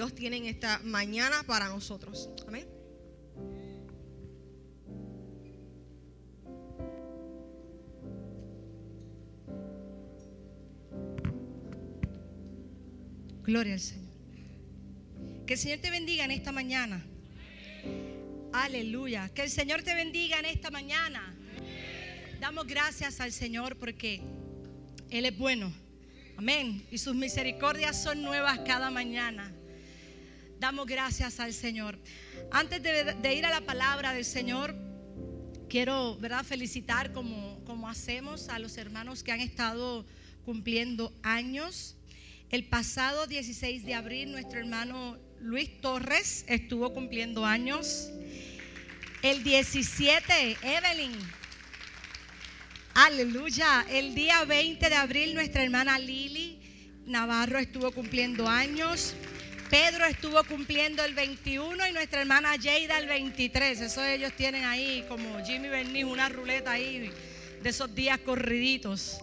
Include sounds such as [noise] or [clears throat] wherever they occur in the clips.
Dios tiene esta mañana para nosotros. Amén. Gloria al Señor. Que el Señor te bendiga en esta mañana. Aleluya. Que el Señor te bendiga en esta mañana. Damos gracias al Señor porque Él es bueno. Amén. Y sus misericordias son nuevas cada mañana. Damos gracias al Señor. Antes de, ir a la palabra del Señor, quiero ¿verdad? felicitar como, como hacemos a los hermanos que han estado cumpliendo años. El pasado 16 de abril nuestro hermano Luis Torres estuvo cumpliendo años. El 17, Evelyn. Aleluya. El día 20 de abril nuestra hermana Lili Navarro estuvo cumpliendo años. Pedro estuvo cumpliendo el 21 y nuestra hermana Jada el 23. Eso ellos tienen ahí como Jimmy Bernice, una ruleta ahí de esos días corriditos.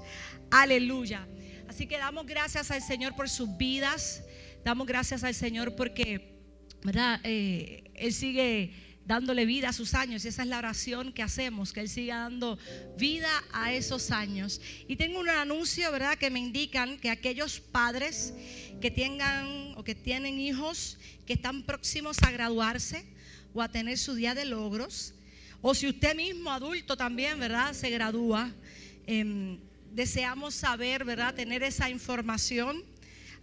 Aleluya. Así que damos gracias al Señor por sus vidas. Damos gracias al Señor porque, ¿verdad? Eh, él sigue dándole vida a sus años. Y esa es la oración que hacemos, que Él siga dando vida a esos años. Y tengo un anuncio, ¿verdad?, que me indican que aquellos padres que tengan o que tienen hijos que están próximos a graduarse o a tener su día de logros, o si usted mismo, adulto también, ¿verdad?, se gradúa. Eh, deseamos saber, ¿verdad? Tener esa información.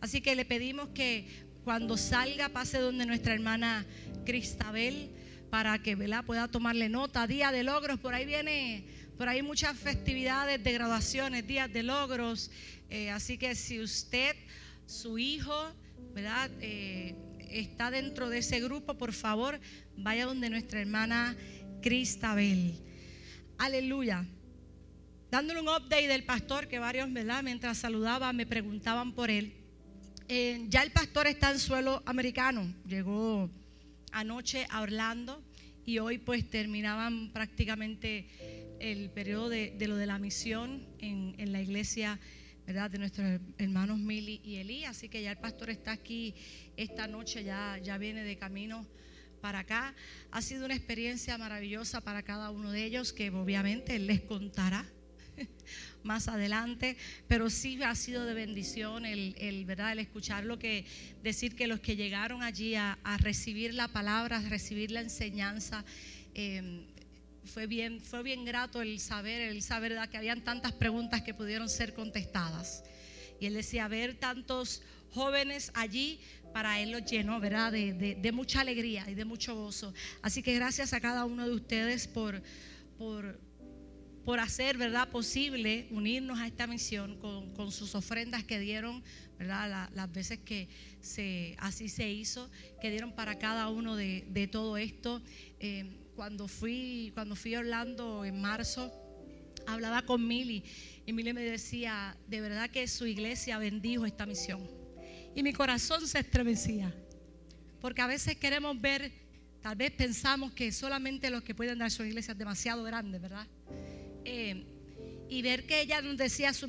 Así que le pedimos que cuando salga pase donde nuestra hermana Cristabel para que pueda tomarle nota. Día de logros, por ahí viene, por ahí muchas festividades de graduaciones, días de logros. Eh, así que si usted, su hijo, ¿verdad? Eh, está dentro de ese grupo, por favor, vaya donde nuestra hermana Cristabel. Aleluya dándole un update del pastor, que varios, ¿verdad? Mientras saludaba me preguntaban por él. Eh, ya el pastor está en suelo americano, llegó anoche a Orlando y hoy pues terminaban prácticamente el periodo de, lo de la misión en, la iglesia ¿verdad? de nuestros hermanos Mili y Elí. Así que ya el pastor está aquí esta noche, ya, ya viene de camino para acá. Ha sido una experiencia maravillosa para cada uno de ellos que obviamente él les contará más adelante, pero sí ha sido de bendición el, ¿verdad? el escuchar lo que, decir que los que llegaron allí a, recibir la palabra, a recibir la enseñanza, em, fue bien, fue bien grato el saber, el saber ¿verdad? que habían tantas preguntas que pudieron ser contestadas. Y él decía, ver tantos jóvenes allí, para él los llenó, ¿verdad? De, de, mucha alegría y de mucho gozo. Así que gracias a cada uno de ustedes por, por, por hacer, ¿verdad?, posible unirnos a esta misión con, sus ofrendas que dieron, ¿verdad?, las veces que se, así se hizo, que dieron para cada uno de, todo esto. Eh, cuando, fui, cuando fui a en marzo, hablaba con Mili y Mili me decía, de verdad que su iglesia bendijo esta misión. Y mi corazón se estremecía, porque a veces queremos ver, tal vez pensamos que solamente los que pueden dar su iglesia es demasiado grande, ¿verdad? Eh, y ver que ella nos decía, su,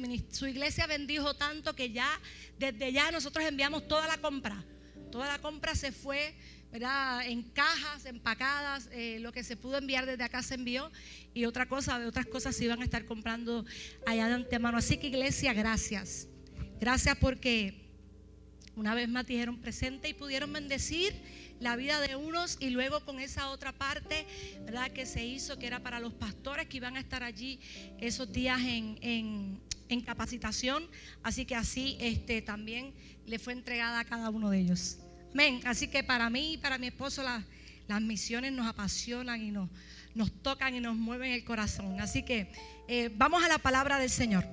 iglesia bendijo tanto que ya, desde ya nosotros enviamos toda la compra. Toda la compra se fue, ¿verdad? En cajas, empacadas, eh, lo que se pudo enviar desde acá se envió y otra cosa, otras cosas se iban a estar comprando allá de antemano. Así que iglesia, gracias. Gracias porque una vez más dijeron presente y pudieron bendecir la vida de unos y luego con esa otra parte, ¿verdad? Que se hizo, que era para los pastores que iban a estar allí esos días en, capacitación. Así que así este, también le fue entregada a cada uno de ellos. Amén. Así que para mí y para mi esposo las misiones nos apasionan y nos, nos tocan y nos mueven el corazón. Así que eh, vamos a la palabra del Señor.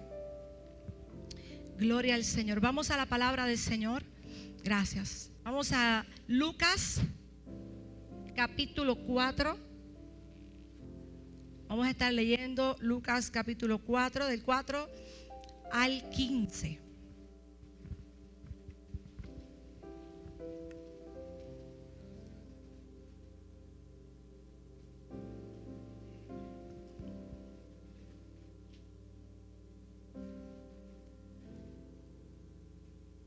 Gloria al Señor. Vamos a la palabra del Señor. Gracias. Vamos a Lucas capítulo 4. Vamos a estar leyendo Lucas capítulo 4, del 4 al 15.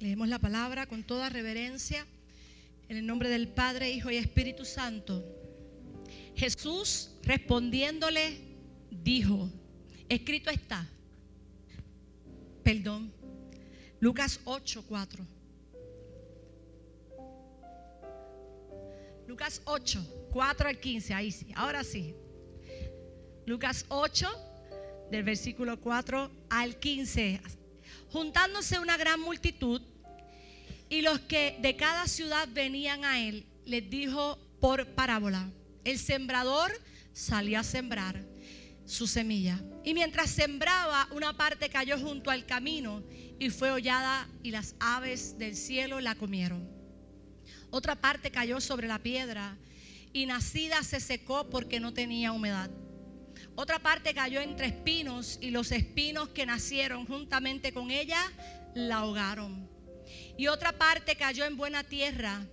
Leemos la palabra con toda reverencia. En el nombre del Padre, Hijo y Espíritu Santo. Jesús respondiéndole dijo, escrito está, perdón, Lucas 8, 4. Lucas 8, 4 al 15, ahí sí, ahora sí. Lucas 8, del versículo 4 al 15. Juntándose una gran multitud y los que de cada ciudad venían a él, les dijo por parábola, el sembrador salía a sembrar su semilla. Y mientras sembraba, una parte cayó junto al camino y fue hollada y las aves del cielo la comieron. Otra parte cayó sobre la piedra y nacida se secó porque no tenía humedad. Otra parte cayó entre espinos y los espinos que nacieron juntamente con ella la ahogaron. Y otra parte cayó en buena tierra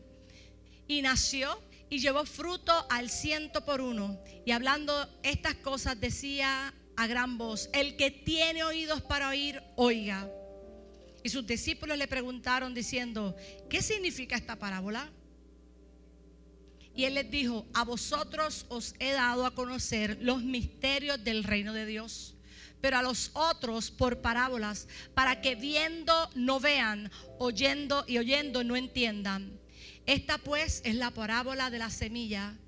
y nació y llevó fruto al ciento por uno. Y hablando estas cosas decía a gran voz, el que tiene oídos para oír, oiga. Y sus discípulos le preguntaron diciendo, ¿qué significa esta parábola? Y él les dijo, a vosotros os he dado a conocer los misterios del reino de Dios, pero a los otros por parábolas, para que viendo no vean, oyendo y oyendo no entiendan. Esta pues es la parábola de la semilla,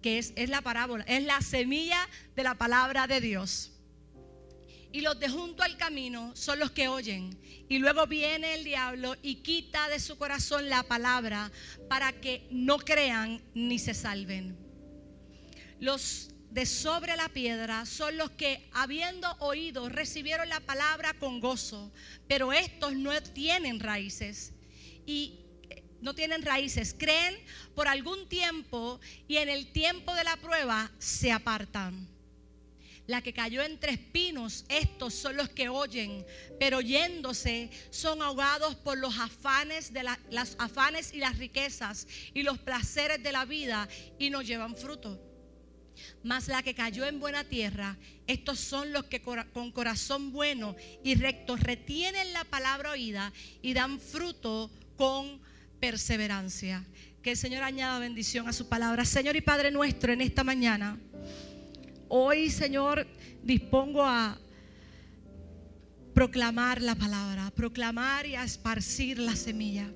que es, es la parábola, es la semilla de la palabra de Dios. Y los de junto al camino son los que oyen. Y luego viene el diablo y quita de su corazón la palabra para que no crean ni se salven. Los de sobre la piedra son los que, habiendo oído, recibieron la palabra con gozo, pero estos no tienen raíces. Y eh, no tienen raíces, creen por algún tiempo y en el tiempo de la prueba se apartan la que cayó entre espinos, estos son los que oyen, pero oyéndose son ahogados por los afanes de las afanes y las riquezas y los placeres de la vida y no llevan fruto. Mas la que cayó en buena tierra, estos son los que con corazón bueno y recto retienen la palabra oída y dan fruto con perseverancia. Que el Señor añada bendición a su palabra. Señor y Padre nuestro, en esta mañana. Hoy, Señor, dispongo a proclamar la palabra, proclamar y a esparcir la semilla.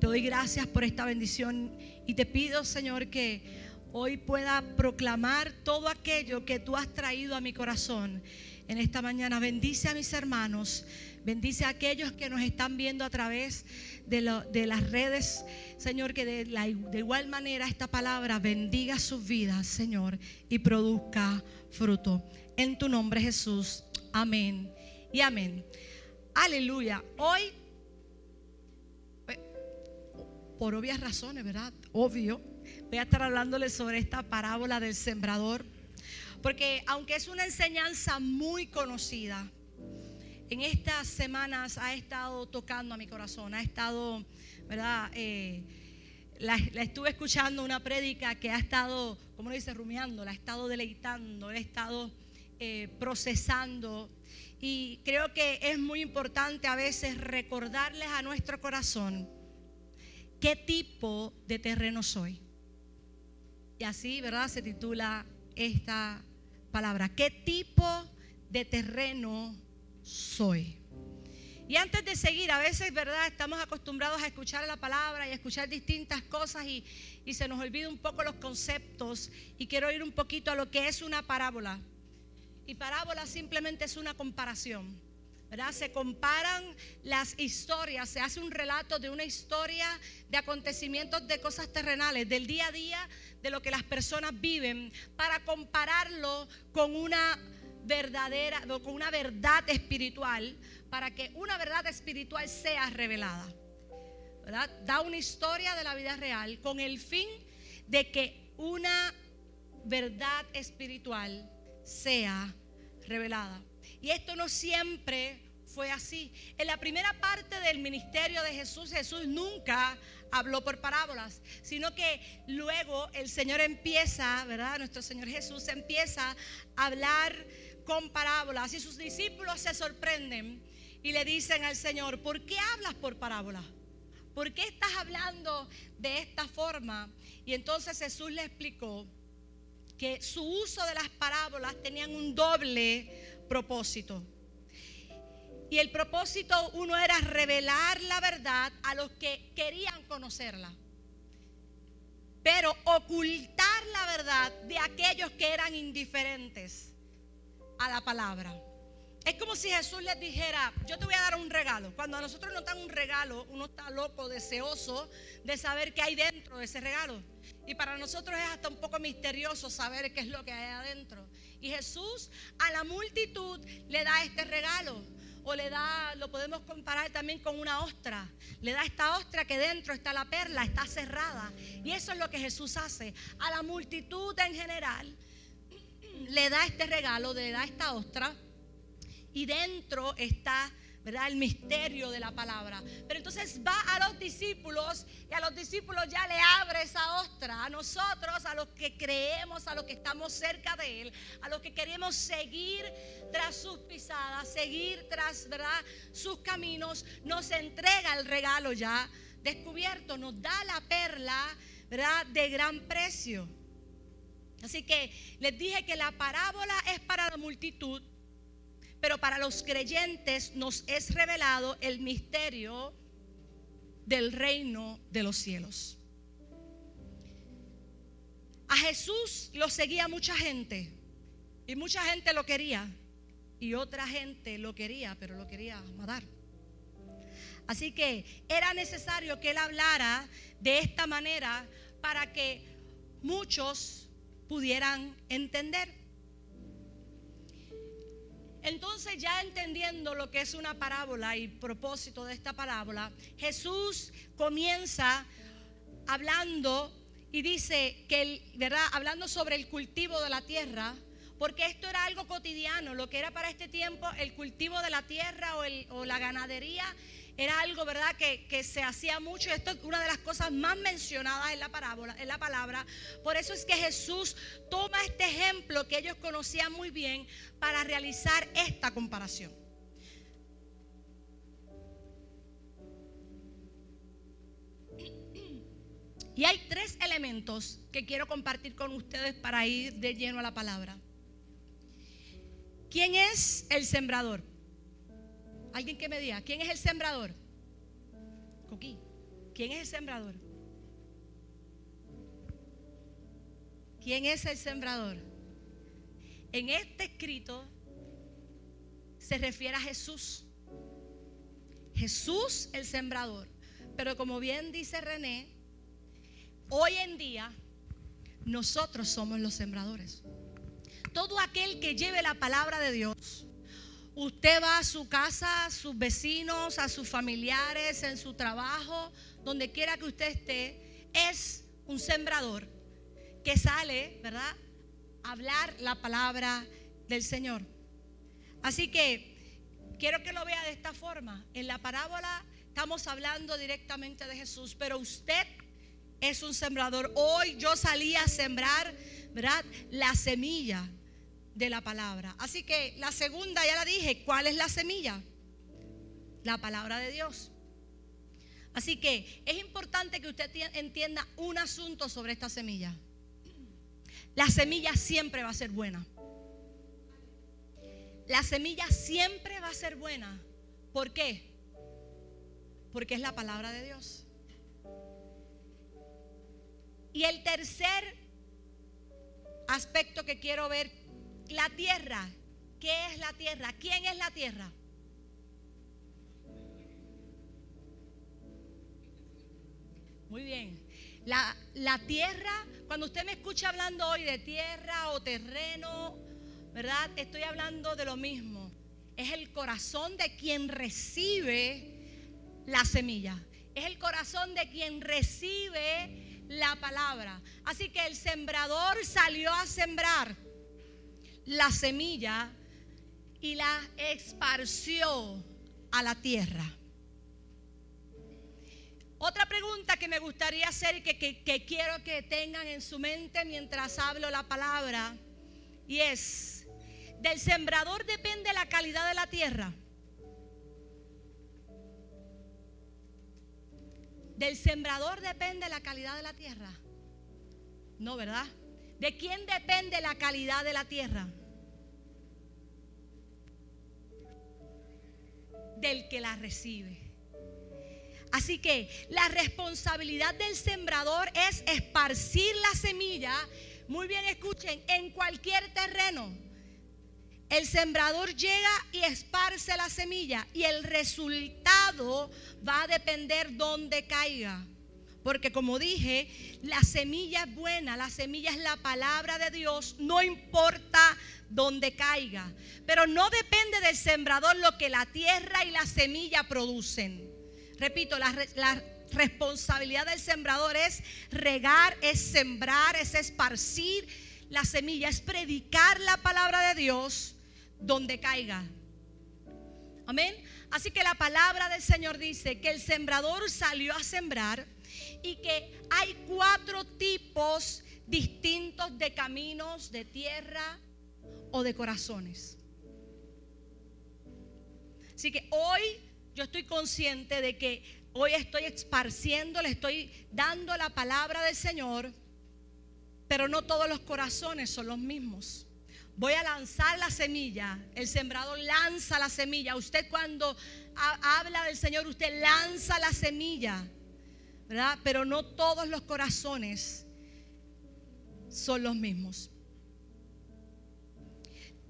Te doy gracias por esta bendición y te pido, Señor, que hoy pueda proclamar todo aquello que tú has traído a mi corazón en esta mañana. Bendice a mis hermanos, bendice a aquellos que nos están viendo a través de, las redes, Señor, que de, de igual manera esta palabra bendiga sus vidas, Señor, y produzca fruto. En tu nombre, Jesús. Amén y amén. Aleluya. Hoy, eh, por obvias razones, ¿verdad? Obvio, voy a estar hablándoles sobre esta parábola del sembrador. Porque aunque es una enseñanza muy conocida, en estas semanas ha estado tocando a mi corazón, ha estado, ¿verdad? Eh, la, estuve escuchando una prédica que ha estado, ¿cómo lo dice? Rumiando, la ha estado deleitando, la ha estado eh, procesando. Y creo que es muy importante a veces recordarles a nuestro corazón qué tipo de terreno soy. Y así, ¿verdad? Se titula esta palabra. ¿Qué tipo de terreno soy. Y antes de seguir, a veces, ¿verdad? Estamos acostumbrados a escuchar la palabra y a escuchar distintas cosas y, se nos olvida un poco los conceptos. Y quiero ir un poquito a lo que es una parábola. Y parábola simplemente es una comparación. Se comparan las historias, se hace un relato de una historia de acontecimientos de cosas terrenales, del día a día, de lo que las personas viven, para compararlo con una verdadera, con una verdad espiritual, para que una verdad espiritual sea revelada. Da una historia de la vida real con el fin de que una verdad espiritual sea revelada. Y esto no siempre fue así. En la primera parte del ministerio de Jesús, Jesús nunca habló por parábolas, sino que luego el Señor empieza, ¿verdad? Nuestro Señor Jesús empieza a hablar con parábolas y sus discípulos se sorprenden y le dicen al Señor, ¿por qué hablas por parábolas? ¿por qué estás hablando de esta forma? Y entonces Jesús le explicó que su uso de las parábolas tenían un doble propósito. Y el propósito uno era revelar la verdad a los que querían conocerla. Pero ocultar la verdad de aquellos que eran indiferentes a la palabra. Es como si Jesús les dijera, yo te voy a dar un regalo. Cuando a nosotros nos dan un regalo, uno está loco, deseoso de saber qué hay dentro de ese regalo. Y para nosotros es hasta un poco misterioso saber qué es lo que hay adentro. Y Jesús a la multitud le da este regalo. O le da, lo podemos comparar también con una ostra. Le da esta ostra que dentro está la perla, está cerrada. Y eso es lo que Jesús hace. A la multitud en general le da este regalo, le da esta ostra y dentro está ¿verdad? El misterio de la palabra. Pero entonces va a los discípulos y a los discípulos ya le abre esa ostra. A nosotros, a los que creemos, a los que estamos cerca de Él, a los que queremos seguir tras sus pisadas, seguir tras ¿verdad? sus caminos, nos entrega el regalo ya descubierto, nos da la perla ¿verdad? de gran precio. Así que les dije que la parábola es para la multitud pero para los creyentes nos es revelado el misterio del reino de los cielos. A Jesús lo seguía mucha gente y mucha gente lo quería y otra gente lo quería, pero lo quería matar. Así que era necesario que él hablara de esta manera para que muchos pudieran entender. Entonces ya entendiendo lo que es una parábola y propósito de esta parábola, Jesús comienza hablando y dice que, ¿verdad? Hablando sobre el cultivo de la tierra, porque esto era algo cotidiano, lo que era para este tiempo el cultivo de la tierra o, o la ganadería era algo, ¿verdad?, que, se hacía mucho. Esto es una de las cosas más mencionadas en la, parábola, en la palabra. Por eso es que Jesús toma este ejemplo que ellos conocían muy bien para realizar esta comparación. Y hay tres elementos que quiero compartir con ustedes para ir de lleno a la palabra. ¿Quién es el sembrador? Alguien que me diga, ¿quién es el sembrador? Coquí, ¿quién es el sembrador? ¿Quién es el sembrador? En este escrito se refiere a Jesús. Jesús el sembrador. Pero como bien dice René, hoy en día nosotros somos los sembradores. Todo aquel que lleve la palabra de Dios Usted va a su casa, a sus vecinos, a sus familiares, en su trabajo, donde quiera que usted esté, es un sembrador que sale, ¿verdad? A hablar la palabra del Señor. Así que quiero que lo vea de esta forma. En la parábola estamos hablando directamente de Jesús, pero usted es un sembrador. Hoy yo salí a sembrar, ¿verdad? La semilla de la palabra. Así que la segunda, ya la dije, ¿cuál es la semilla? La palabra de Dios. Así que es importante que usted entienda un asunto sobre esta semilla. La semilla siempre va a ser buena. La semilla siempre va a ser buena. ¿Por qué? Porque es la palabra de Dios. Y el tercer aspecto que quiero ver la tierra. ¿Qué es la tierra? ¿Quién es la tierra? Muy bien. La, la, tierra, cuando usted me escucha hablando hoy de tierra o terreno, ¿verdad? Estoy hablando de lo mismo. Es el corazón de quien recibe la semilla. Es el corazón de quien recibe la palabra. Así que el sembrador salió a sembrar la semilla y la esparció a la tierra. Otra pregunta que me gustaría hacer y que, quiero que tengan en su mente mientras hablo la palabra, y es, ¿del sembrador depende la calidad de la tierra? ¿Del sembrador depende la calidad de la tierra? No, ¿verdad? ¿De quién depende la calidad de la tierra? Del que la recibe. Así que la responsabilidad del sembrador es esparcir la semilla, muy bien escuchen, en cualquier terreno. El sembrador llega y esparce la semilla y el resultado va a depender dónde caiga. Porque como dije, la semilla es buena, la semilla es la palabra de Dios, no importa dónde caiga. Pero no depende del sembrador lo que la tierra y la semilla producen. Repito, la, la responsabilidad del sembrador es regar, es sembrar, es esparcir la semilla, es predicar la palabra de Dios donde caiga. Amén. Así que la palabra del Señor dice que el sembrador salió a sembrar y que hay cuatro tipos distintos de caminos, de tierra o de corazones. Así que hoy yo estoy consciente de que hoy estoy esparciendo, le estoy dando la palabra del Señor, pero no todos los corazones son los mismos voy a lanzar la semilla. El sembrador lanza la semilla. Usted cuando habla del Señor, usted lanza la semilla. ¿Verdad? Pero no todos los corazones son los mismos.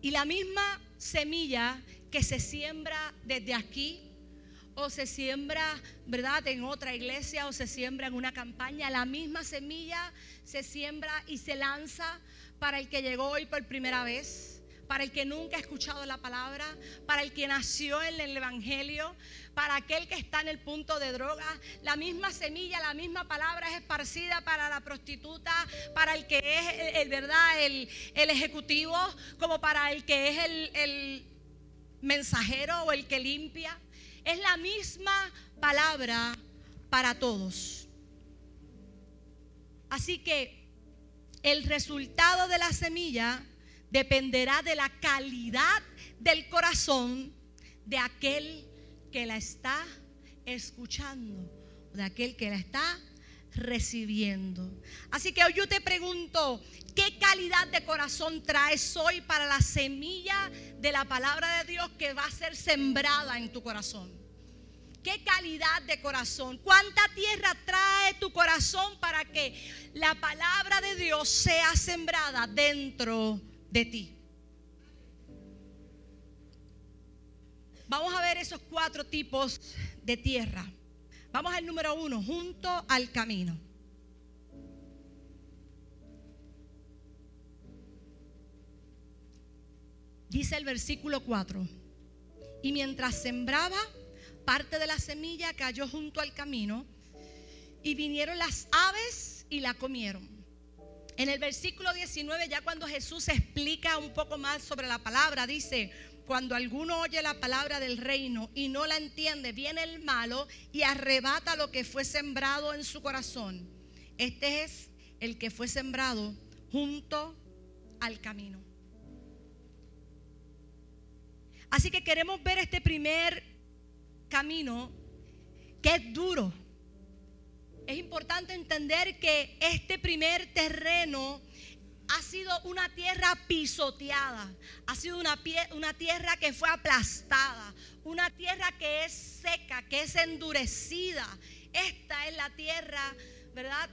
Y la misma semilla que se siembra desde aquí o se siembra, ¿verdad?, en otra iglesia o se siembra en una campaña, la misma semilla se siembra y se lanza para el que llegó hoy por primera vez, para el que nunca ha escuchado la palabra, para el que nació en el Evangelio, para aquel que está en el punto de droga. La misma semilla, la misma palabra es esparcida para la prostituta, para el que es el, verdad, el, ejecutivo, como para el que es el, el mensajero o el que limpia. Es la misma palabra para todos. Así que el resultado de la semilla dependerá de la calidad del corazón de aquel que la está escuchando, de aquel que la está recibiendo. Así que hoy yo te pregunto, ¿qué calidad de corazón traes hoy para la semilla de la palabra de Dios que va a ser sembrada en tu corazón? ¿Qué calidad de corazón? ¿Cuánta tierra trae tu corazón para que la palabra de Dios sea sembrada dentro de ti? Vamos a ver esos cuatro tipos de tierra. Vamos al número uno, junto al camino. Dice el versículo 4. Y mientras sembraba, parte de la semilla cayó junto al camino y vinieron las aves y la comieron. En el versículo 19, ya cuando Jesús explica un poco más sobre la palabra, dice, cuando alguno oye la palabra del reino y no la entiende, viene el malo y arrebata lo que fue sembrado en su corazón. Este es el que fue sembrado junto al camino. Así que queremos ver este primer camino que es duro. Es importante entender que este primer terreno ha sido una tierra pisoteada, ha sido una, tierra que fue aplastada, una tierra que es seca, que es endurecida. Esta es la tierra, ¿verdad?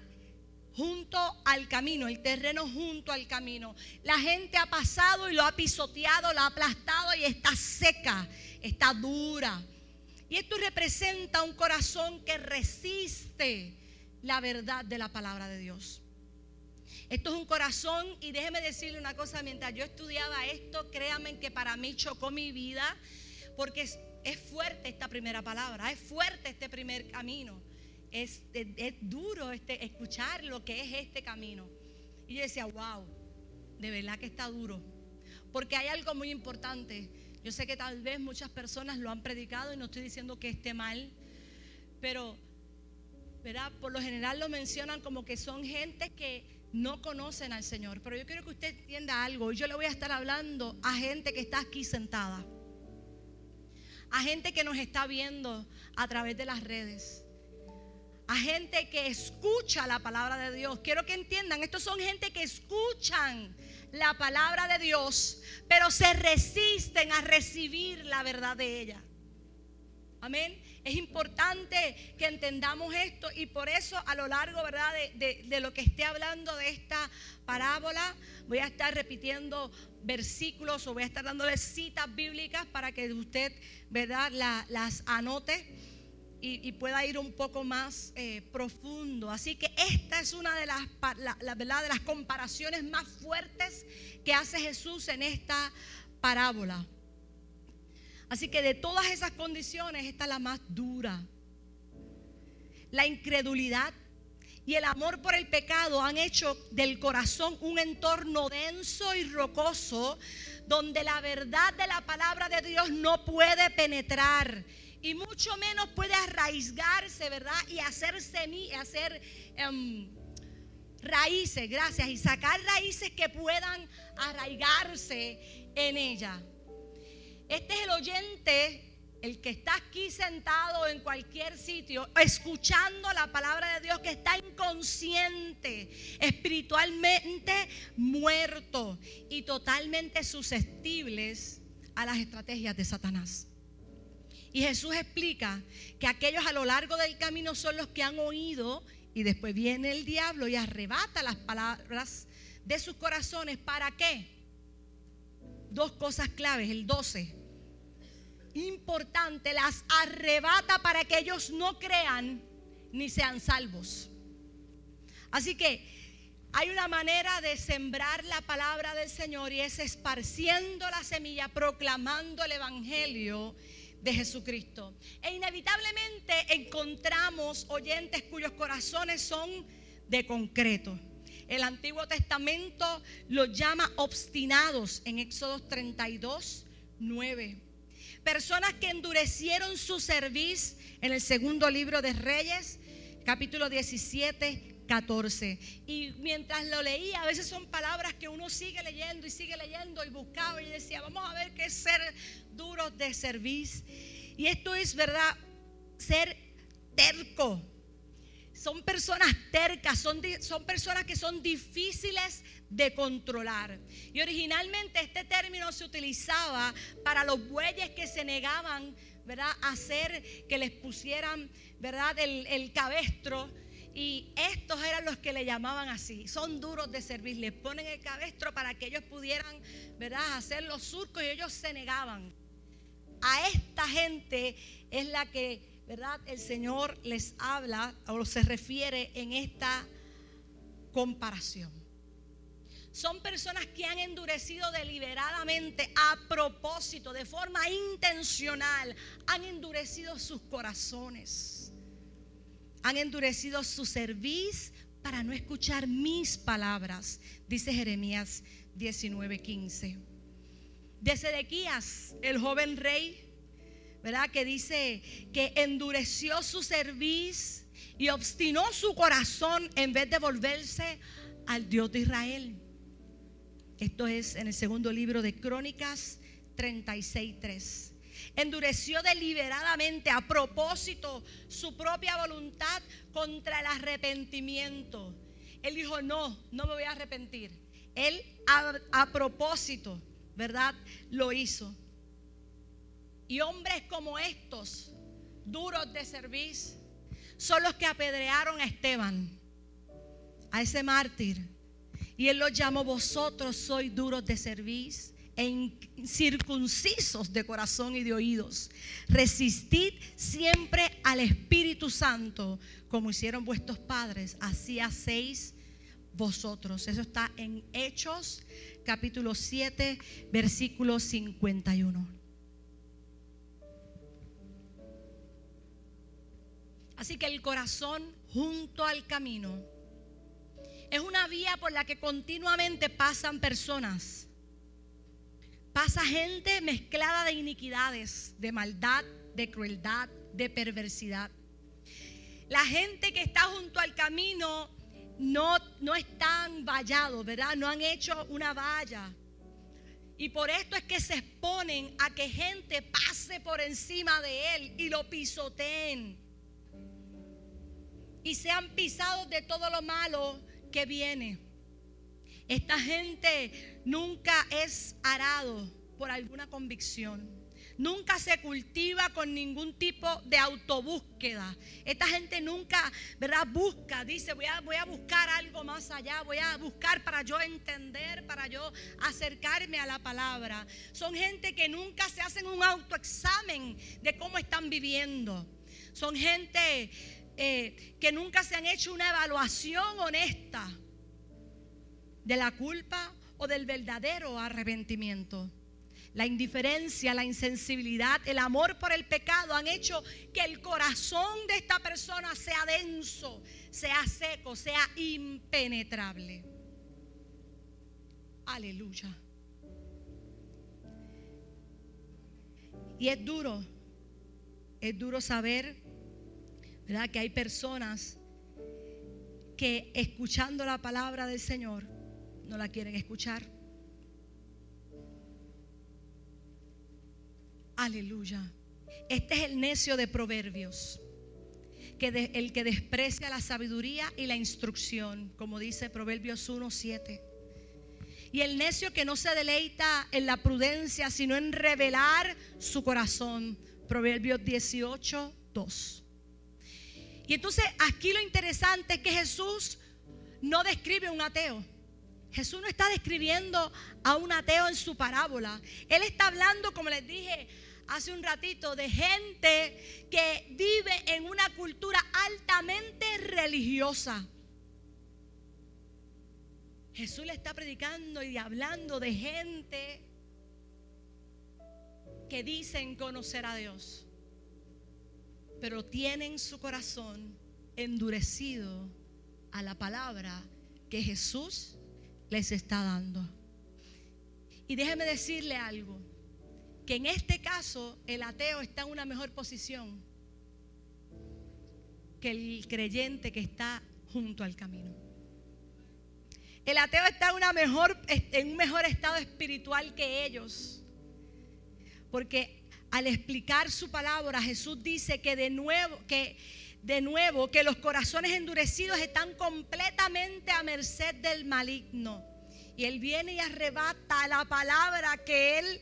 Junto al camino, el terreno junto al camino. La gente ha pasado y lo ha pisoteado, lo ha aplastado y está seca, está dura. Y esto representa un corazón que resiste la verdad de la palabra de Dios. Esto es un corazón y déjeme decirle una cosa, mientras yo estudiaba esto, créanme que para mí chocó mi vida porque es, fuerte esta primera palabra, es fuerte este primer camino. Es, es, duro este, escuchar lo que es este camino. Y yo decía, wow, de verdad que está duro. Porque hay algo muy importante. Yo sé que tal vez muchas personas lo han predicado y no estoy diciendo que esté mal, pero por lo general lo mencionan como que son gente que no conocen al Señor. Pero yo quiero que usted entienda algo. Yo le voy a estar hablando a gente que está aquí sentada, a gente que nos está viendo a través de las redes, a gente que escucha la palabra de Dios. Quiero que entiendan, estos son gente que escuchan la palabra de Dios, pero se resisten a recibir la verdad de ella. Amén. Es importante que entendamos esto y por eso a lo largo, ¿verdad? De, lo que esté hablando de esta parábola, voy a estar repitiendo versículos o voy a estar dándole citas bíblicas para que usted, ¿verdad? las anote. Y, pueda ir un poco más eh, profundo. Así que esta es una de las, la, ¿verdad? de las comparaciones más fuertes que hace Jesús en esta parábola. Así que de todas esas condiciones, esta es la más dura. La incredulidad y el amor por el pecado han hecho del corazón un entorno denso y rocoso donde la verdad de la palabra de Dios no puede penetrar y mucho menos puede arraigarse, ¿verdad? Y hacer semillas, hacer em, raíces, gracias, y sacar raíces que puedan arraigarse en ella. Este es el oyente, el que está aquí sentado en cualquier sitio, escuchando la palabra de Dios, que está inconsciente, espiritualmente muerto y totalmente susceptibles a las estrategias de Satanás. Y Jesús explica que aquellos a lo largo del camino son los que han oído y después viene el diablo y arrebata las palabras de sus corazones. ¿Para qué? Dos cosas claves, el 12 importante, las arrebata para que ellos no crean ni sean salvos. Así que hay una manera de sembrar la palabra del Señor y es esparciendo la semilla, proclamando el Evangelio de Jesucristo. E inevitablemente encontramos oyentes cuyos corazones son de concreto. El Antiguo Testamento los llama obstinados en Éxodo 32, 9. Personas que endurecieron su cerviz en el segundo libro de Reyes, capítulo 17, 14. Y mientras lo leía, a veces son palabras que uno sigue leyendo y sigue leyendo y buscaba y decía, vamos a ver qué es ser duro de cerviz. Y esto es, ¿verdad? Ser terco. Son personas tercas, son, son personas que son difíciles de controlar. Y originalmente este término se utilizaba para los bueyes que se negaban, ¿verdad?, a hacer que les pusieran, ¿verdad?, el, cabestro. Y estos eran los que le llamaban así. Son duros de servir. Les ponen el cabestro para que ellos pudieran, ¿verdad?, hacer los surcos y ellos se negaban. A esta gente es la que, ¿verdad?, el Señor les habla o se refiere en esta comparación. Son personas que han endurecido deliberadamente, a propósito, de forma intencional, han endurecido sus corazones. Han endurecido su cerviz para no escuchar mis palabras, dice Jeremías 19:15. De Sedequías, el joven rey, ¿verdad? Que dice que endureció su cerviz y obstinó su corazón en vez de volverse al Dios de Israel. Esto es en el segundo libro de Crónicas 36.3. Endureció deliberadamente a propósito su propia voluntad contra el arrepentimiento. Él dijo, no, no me voy a arrepentir. Él a, a propósito, ¿verdad? Lo hizo. Y hombres como estos, duros de servicio, son los que apedrearon a Esteban, a ese mártir y él los llamó, vosotros sois duros de servicio e incircuncisos de corazón y de oídos. Resistid siempre al Espíritu Santo, como hicieron vuestros padres, así hacéis vosotros. Eso está en Hechos capítulo 7, versículo 51. Así que el corazón junto al camino es una vía por la que continuamente pasan personas. Pasa gente mezclada de iniquidades, de maldad, de crueldad, de perversidad. La gente que está junto al camino no, no están vallados, ¿verdad? No han hecho una valla. Y por esto es que se exponen a que gente pase por encima de él y lo pisoteen y sean pisados de todo lo malo que viene. Esta gente nunca es arado por alguna convicción. Nunca se cultiva con ningún tipo de autobúsqueda. Esta gente nunca, ¿verdad? Busca, dice, voy a, voy a buscar algo más allá, voy a buscar para yo entender, para yo acercarme a la palabra. Son gente que nunca se hacen un autoexamen de cómo están viviendo. Son gente eh, que nunca se han hecho una evaluación honesta de la culpa o del verdadero arrepentimiento. La indiferencia, la insensibilidad, el amor por el pecado han hecho que el corazón de esta persona sea denso, sea seco, sea impenetrable. Aleluya. Y es duro, es duro saber, ¿verdad? Que hay personas que escuchando la palabra del Señor no la quieren escuchar. Aleluya. Este es el necio de Proverbios, que el que desprecia la sabiduría y la instrucción, como dice Proverbios 1:7. Y el necio que no se deleita en la prudencia, sino en revelar su corazón, Proverbios 18:2. Y entonces aquí lo interesante es que Jesús no describe un ateo. Jesús no está describiendo a un ateo en su parábola. Él está hablando, como les dije, hace un ratito de gente que vive en una cultura altamente religiosa. Jesús le está predicando y hablando de gente que dicen conocer a Dios, pero tienen su corazón endurecido a la palabra que Jesús les está dando. Y déjeme decirle algo que en este caso el ateo está en una mejor posición que el creyente que está junto al camino. El ateo está en, un mejor estado espiritual que ellos. Porque al explicar su palabra, Jesús dice que de nuevo, que de nuevo, que los corazones endurecidos están completamente a merced del maligno. Y Él viene y arrebata la palabra que Él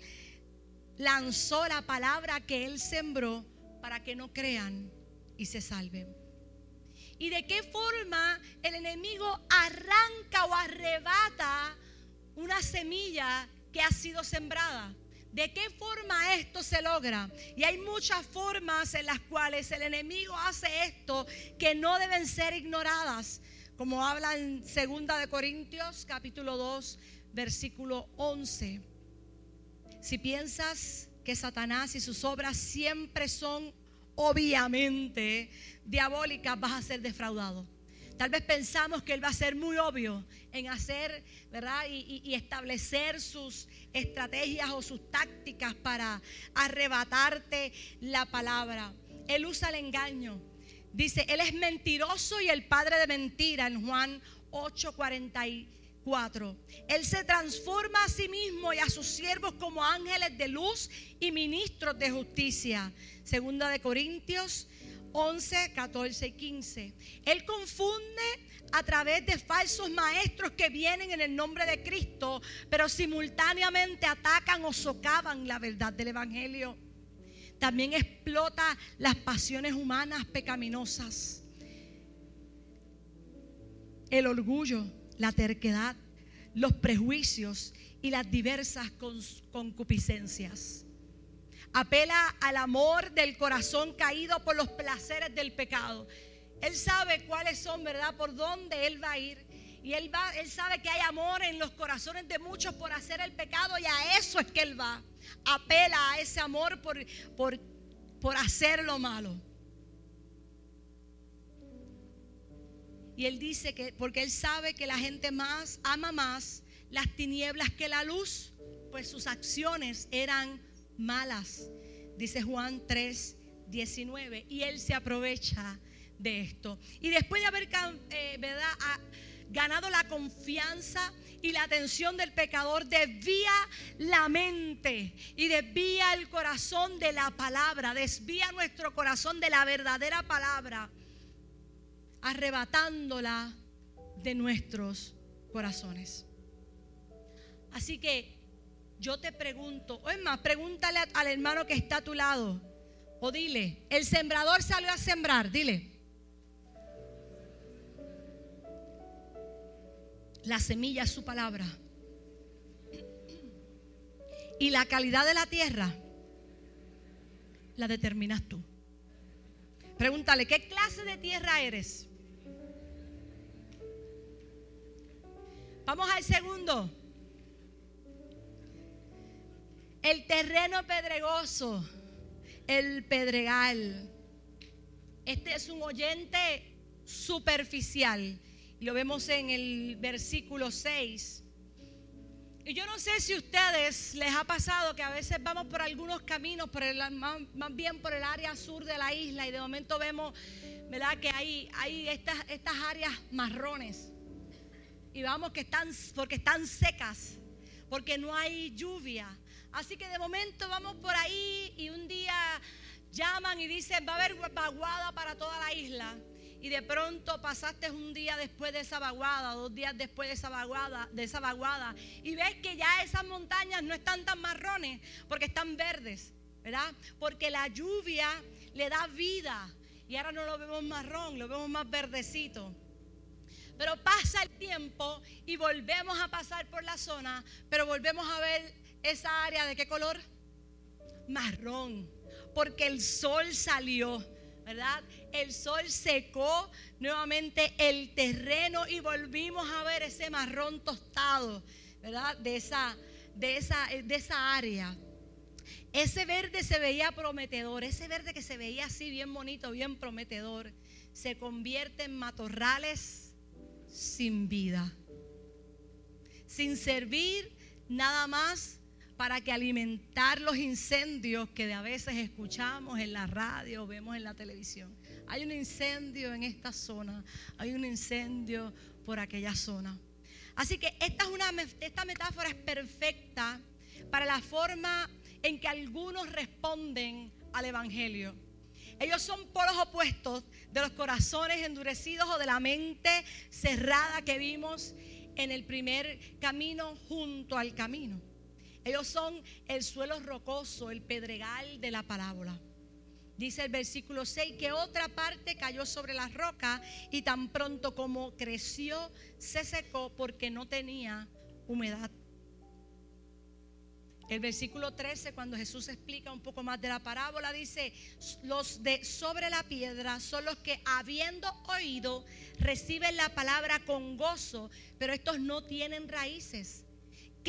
lanzó la palabra que él sembró para que no crean y se salven. ¿Y de qué forma el enemigo arranca o arrebata una semilla que ha sido sembrada? ¿De qué forma esto se logra? Y hay muchas formas en las cuales el enemigo hace esto que no deben ser ignoradas, como habla en 2 de Corintios capítulo 2, versículo 11. Si piensas que Satanás y sus obras siempre son obviamente diabólicas, vas a ser defraudado. Tal vez pensamos que Él va a ser muy obvio en hacer, ¿verdad? Y, establecer sus estrategias o sus tácticas para arrebatarte la palabra. Él usa el engaño. Dice, Él es mentiroso y el padre de mentira en Juan 8:41. Él se transforma a sí mismo y a sus siervos como ángeles de luz y ministros de justicia. Segunda de Corintios 11, 14 y 15. Él confunde a través de falsos maestros que vienen en el nombre de Cristo, pero simultáneamente atacan o socavan la verdad del Evangelio. También explota las pasiones humanas pecaminosas. El orgullo la terquedad, los prejuicios y las diversas concupiscencias. Apela al amor del corazón caído por los placeres del pecado. Él sabe cuáles son, ¿verdad? Por dónde Él va a ir. Y él, va, él sabe que hay amor en los corazones de muchos por hacer el pecado y a eso es que Él va. Apela a ese amor por, por, por hacer lo malo. Y él dice que porque él sabe que la gente más ama más las tinieblas que la luz, pues sus acciones eran malas. Dice Juan 3, 19. Y él se aprovecha de esto. Y después de haber eh, ganado la confianza y la atención del pecador, desvía la mente y desvía el corazón de la palabra, desvía nuestro corazón de la verdadera palabra arrebatándola de nuestros corazones. Así que yo te pregunto, o es más, pregúntale al hermano que está a tu lado, o dile, el sembrador salió a sembrar, dile. La semilla es su palabra. [clears throat] Y la calidad de la tierra la determinas tú. Pregúntale, ¿qué clase de tierra eres? Vamos al segundo. El terreno pedregoso, el pedregal. Este es un oyente superficial. Lo vemos en el versículo 6. Y yo no sé si a ustedes les ha pasado que a veces vamos por algunos caminos, por el, más, bien por el área sur de la isla y de momento vemos, ¿verdad? Que hay, hay estas, estas áreas marrones. Y vamos que están, porque están secas, porque no hay lluvia. Así que de momento vamos por ahí y un día llaman y dicen, va a haber vaguada para toda la isla y de pronto pasaste un día después de esa vaguada, dos días después de esa vaguada, de esa vaguada, y ves que ya esas montañas no están tan marrones porque están verdes, ¿verdad? Porque la lluvia le da vida y ahora no lo vemos marrón, lo vemos más verdecito. Pero pasa el tiempo y volvemos a pasar por la zona, pero volvemos a ver esa área de qué color? Marrón, porque el sol salió ¿verdad? El sol secó nuevamente el terreno y volvimos a ver ese marrón tostado, ¿verdad? De esa, de esa, de esa área. Ese verde se veía prometedor, ese verde que se veía así bien bonito, bien prometedor, se convierte en matorrales sin vida, sin servir nada más para que alimentar los incendios que a veces escuchamos en la radio, vemos en la televisión. Hay un incendio en esta zona, hay un incendio por aquella zona. Así que esta, es una, esta metáfora es perfecta para la forma en que algunos responden al Evangelio. Ellos son polos opuestos de los corazones endurecidos o de la mente cerrada que vimos en el primer camino junto al camino. Ellos son el suelo rocoso, el pedregal de la parábola. Dice el versículo 6 que otra parte cayó sobre la roca y tan pronto como creció se secó porque no tenía humedad. El versículo 13, cuando Jesús explica un poco más de la parábola, dice, los de sobre la piedra son los que habiendo oído reciben la palabra con gozo, pero estos no tienen raíces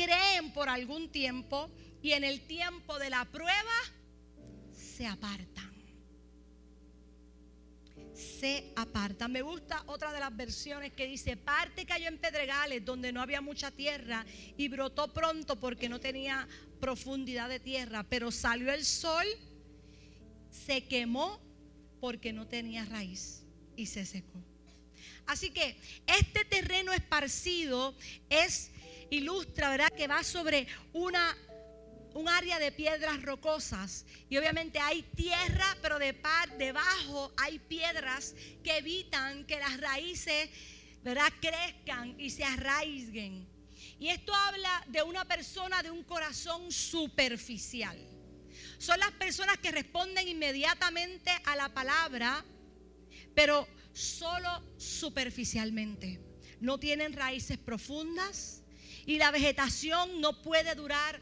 creen por algún tiempo y en el tiempo de la prueba se apartan. Se apartan. Me gusta otra de las versiones que dice, parte cayó en pedregales donde no había mucha tierra y brotó pronto porque no tenía profundidad de tierra, pero salió el sol, se quemó porque no tenía raíz y se secó. Así que este terreno esparcido es ilustra, ¿verdad? Que va sobre una un área de piedras rocosas y obviamente hay tierra, pero de par, debajo hay piedras que evitan que las raíces, ¿verdad? crezcan y se arraiguen. Y esto habla de una persona de un corazón superficial. Son las personas que responden inmediatamente a la palabra, pero solo superficialmente. No tienen raíces profundas, y la vegetación no puede durar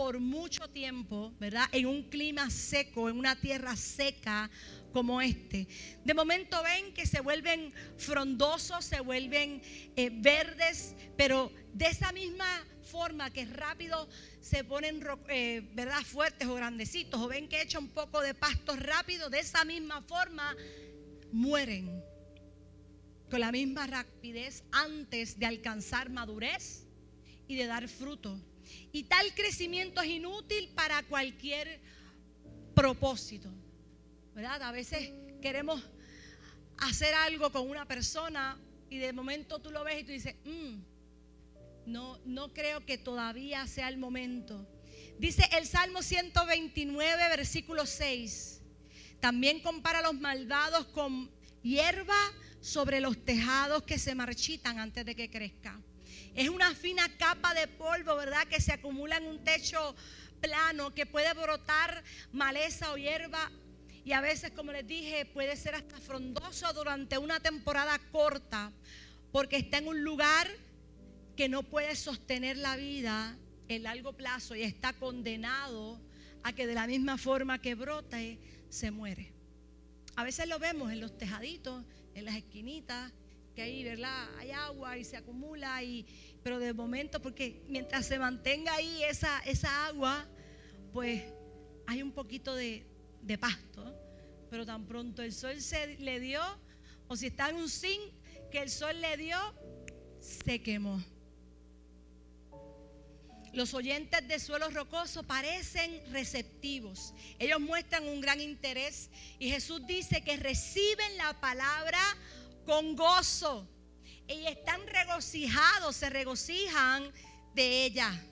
por mucho tiempo, ¿verdad? En un clima seco, en una tierra seca como este. De momento ven que se vuelven frondosos, se vuelven eh, verdes, pero de esa misma forma que rápido se ponen, eh, ¿verdad? Fuertes o grandecitos, o ven que echa un poco de pasto rápido, de esa misma forma mueren con la misma rapidez antes de alcanzar madurez y de dar fruto. Y tal crecimiento es inútil para cualquier propósito. ¿Verdad? A veces queremos hacer algo con una persona y de momento tú lo ves y tú dices, mm, no, no creo que todavía sea el momento. Dice el Salmo 129, versículo 6. También compara a los malvados con hierba sobre los tejados que se marchitan antes de que crezca. Es una fina capa de polvo, ¿verdad? Que se acumula en un techo plano, que puede brotar maleza o hierba. Y a veces, como les dije, puede ser hasta frondoso durante una temporada corta, porque está en un lugar que no puede sostener la vida en largo plazo y está condenado a que de la misma forma que brote, se muere. A veces lo vemos en los tejaditos, en las esquinitas, ahí, ¿verdad? Hay agua y se acumula, y, pero de momento, porque mientras se mantenga ahí esa, esa agua, pues hay un poquito de, de pasto, pero tan pronto el sol se le dio, o si está en un zinc que el sol le dio, se quemó. Los oyentes de suelo rocoso parecen receptivos. Ellos muestran un gran interés y Jesús dice que reciben la palabra con gozo y están regocijados, se regocijan de ella.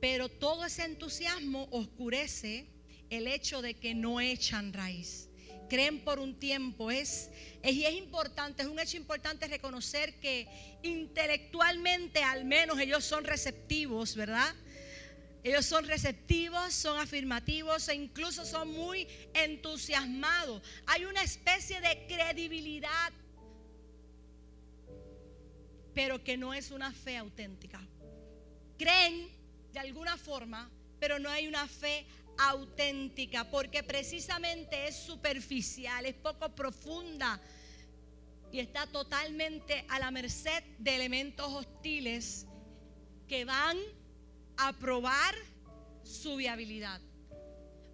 Pero todo ese entusiasmo oscurece el hecho de que no echan raíz. Creen por un tiempo. Es, y es importante, es un hecho importante reconocer que intelectualmente al menos ellos son receptivos, ¿verdad? Ellos son receptivos, son afirmativos e incluso son muy entusiasmados. Hay una especie de credibilidad, pero que no es una fe auténtica. Creen de alguna forma, pero no hay una fe auténtica, porque precisamente es superficial, es poco profunda y está totalmente a la merced de elementos hostiles que van a probar su viabilidad.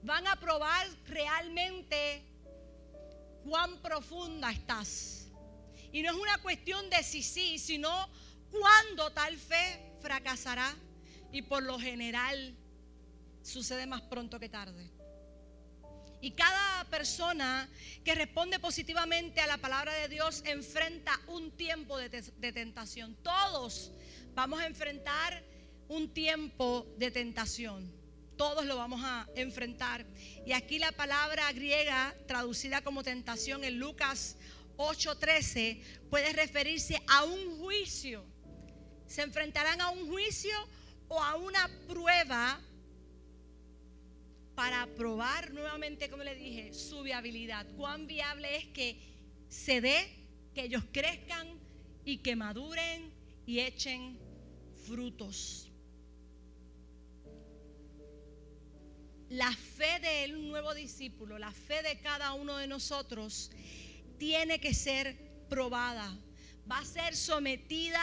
Van a probar realmente cuán profunda estás. Y no es una cuestión de si sí, sino cuándo tal fe fracasará. Y por lo general sucede más pronto que tarde. Y cada persona que responde positivamente a la palabra de Dios enfrenta un tiempo de, tentación. Todos vamos a enfrentar un tiempo de tentación. Todos lo vamos a enfrentar. Y aquí la palabra griega traducida como tentación en Lucas 8:13 puede referirse a un juicio. Se enfrentarán a un juicio o a una prueba para probar nuevamente, como le dije, su viabilidad. Cuán viable es que se dé, que ellos crezcan y que maduren y echen frutos. La fe de un nuevo discípulo, la fe de cada uno de nosotros, tiene que ser probada. Va a ser sometida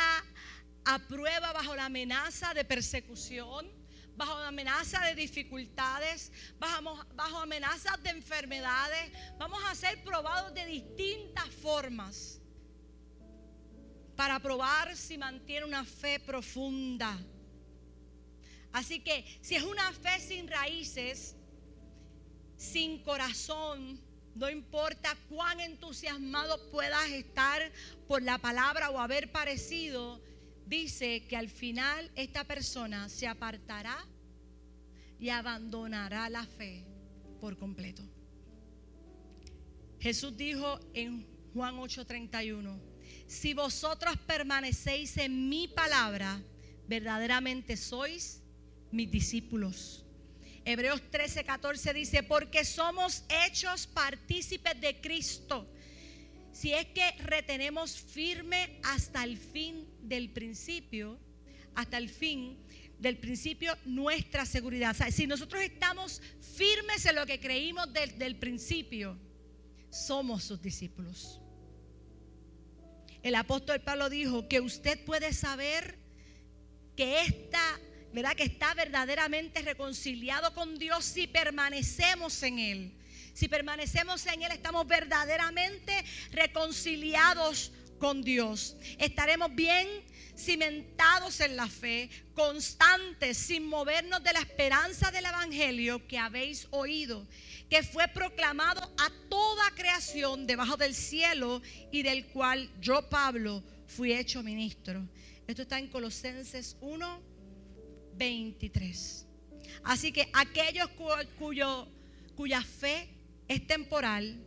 a prueba bajo la amenaza de persecución bajo amenaza de dificultades, bajo, bajo amenazas de enfermedades. Vamos a ser probados de distintas formas para probar si mantiene una fe profunda. Así que si es una fe sin raíces, sin corazón, no importa cuán entusiasmado puedas estar por la palabra o haber parecido, dice que al final esta persona se apartará y abandonará la fe por completo. Jesús dijo en Juan 8:31, si vosotros permanecéis en mi palabra, verdaderamente sois mis discípulos. Hebreos 13:14 dice, porque somos hechos partícipes de Cristo si es que retenemos firme hasta el fin del principio, hasta el fin del principio nuestra seguridad. si nosotros estamos firmes en lo que creímos desde el principio, somos sus discípulos. El apóstol Pablo dijo que usted puede saber que está, ¿verdad? Que está verdaderamente reconciliado con Dios si permanecemos en él. Si permanecemos en Él, estamos verdaderamente reconciliados con Dios. Estaremos bien cimentados en la fe, constantes, sin movernos de la esperanza del Evangelio que habéis oído, que fue proclamado a toda creación debajo del cielo y del cual yo, Pablo, fui hecho ministro. Esto está en Colosenses 1, 23. Así que aquellos cuyo, cuya fe es temporal,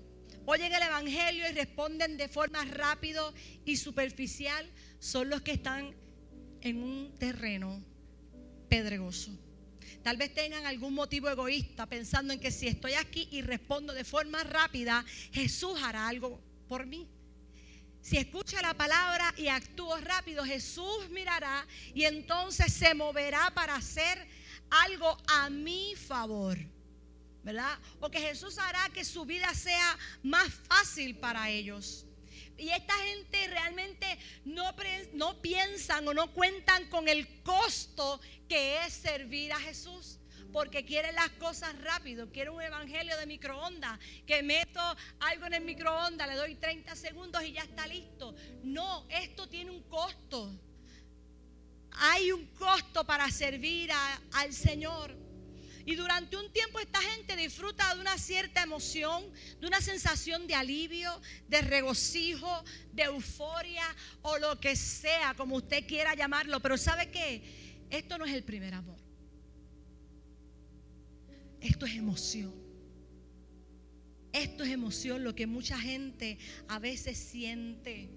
oyen el Evangelio y responden de forma rápido y superficial son los que están en un terreno pedregoso. Tal vez tengan algún motivo egoísta pensando en que si estoy aquí y respondo de forma rápida, Jesús hará algo por mí. Si escucha la palabra y actúo rápido, Jesús mirará y entonces se moverá para hacer algo a mi favor. ¿Verdad? O Jesús hará que su vida sea más fácil para ellos. Y esta gente realmente no, no piensan o no cuentan con el costo que es servir a Jesús porque quieren las cosas rápido, quiere un evangelio de microondas, que meto algo en el microondas, le doy 30 segundos y ya está listo. No, esto tiene un costo. Hay un costo para servir al Señor. Y durante un tiempo esta gente disfruta de una cierta emoción, de una sensación de alivio, de regocijo, de euforia o lo que sea, como usted quiera llamarlo. Pero ¿sabe qué? Esto no es el primer amor. Esto es emoción. Esto es emoción, lo que mucha gente a veces siente.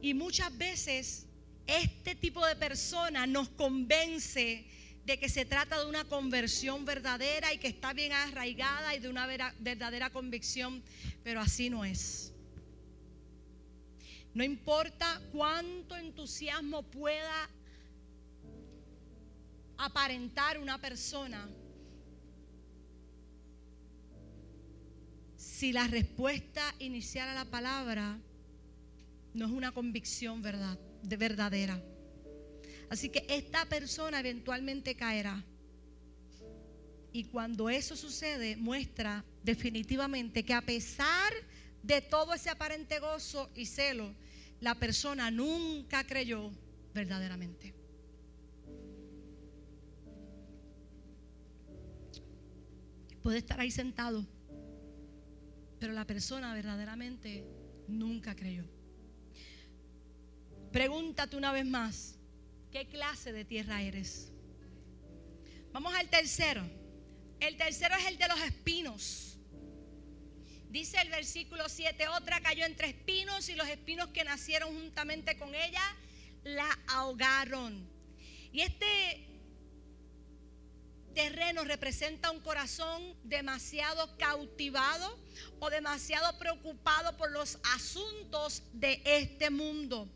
Y muchas veces este tipo de persona nos convence de que se trata de una conversión verdadera y que está bien arraigada y de una verdadera convicción, pero así no es. No importa cuánto entusiasmo pueda aparentar una persona, si la respuesta inicial a la palabra no es una convicción verdad, de verdadera. Así que esta persona eventualmente caerá. Y cuando eso sucede, muestra definitivamente que a pesar de todo ese aparente gozo y celo, la persona nunca creyó verdaderamente. Puede estar ahí sentado, pero la persona verdaderamente nunca creyó. Pregúntate una vez más, ¿qué clase de tierra eres? Vamos al tercero. El tercero es el de los espinos. Dice el versículo 7, otra cayó entre espinos y los espinos que nacieron juntamente con ella la ahogaron. Y este terreno representa un corazón demasiado cautivado o demasiado preocupado por los asuntos de este mundo.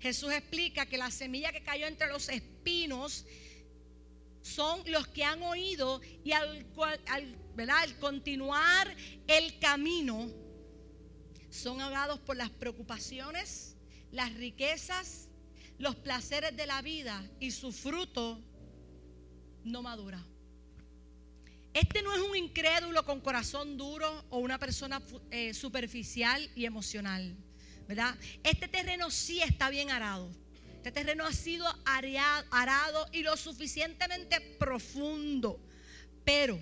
Jesús explica que la semilla que cayó entre los espinos son los que han oído y al, al continuar el camino son ahogados por las preocupaciones, las riquezas, los placeres de la vida y su fruto no madura. Este no es un incrédulo con corazón duro o una persona eh, superficial y emocional, ¿verdad? Este terreno sí está bien arado. Este terreno ha sido arado y lo suficientemente profundo. Pero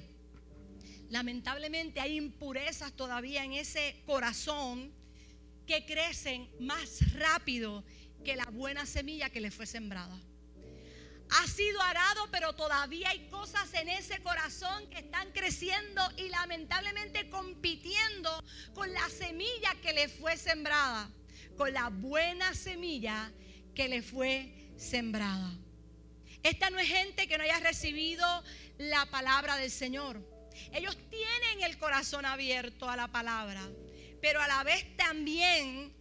lamentablemente hay impurezas todavía en ese corazón que crecen más rápido que la buena semilla que le fue sembrada ha sido arado, pero todavía hay cosas en ese corazón que están creciendo y lamentablemente compitiendo con la semilla que le fue sembrada, con la buena semilla que le fue sembrada. Esta no es gente que no haya recibido la palabra del Señor. Ellos tienen el corazón abierto a la palabra, pero a la vez también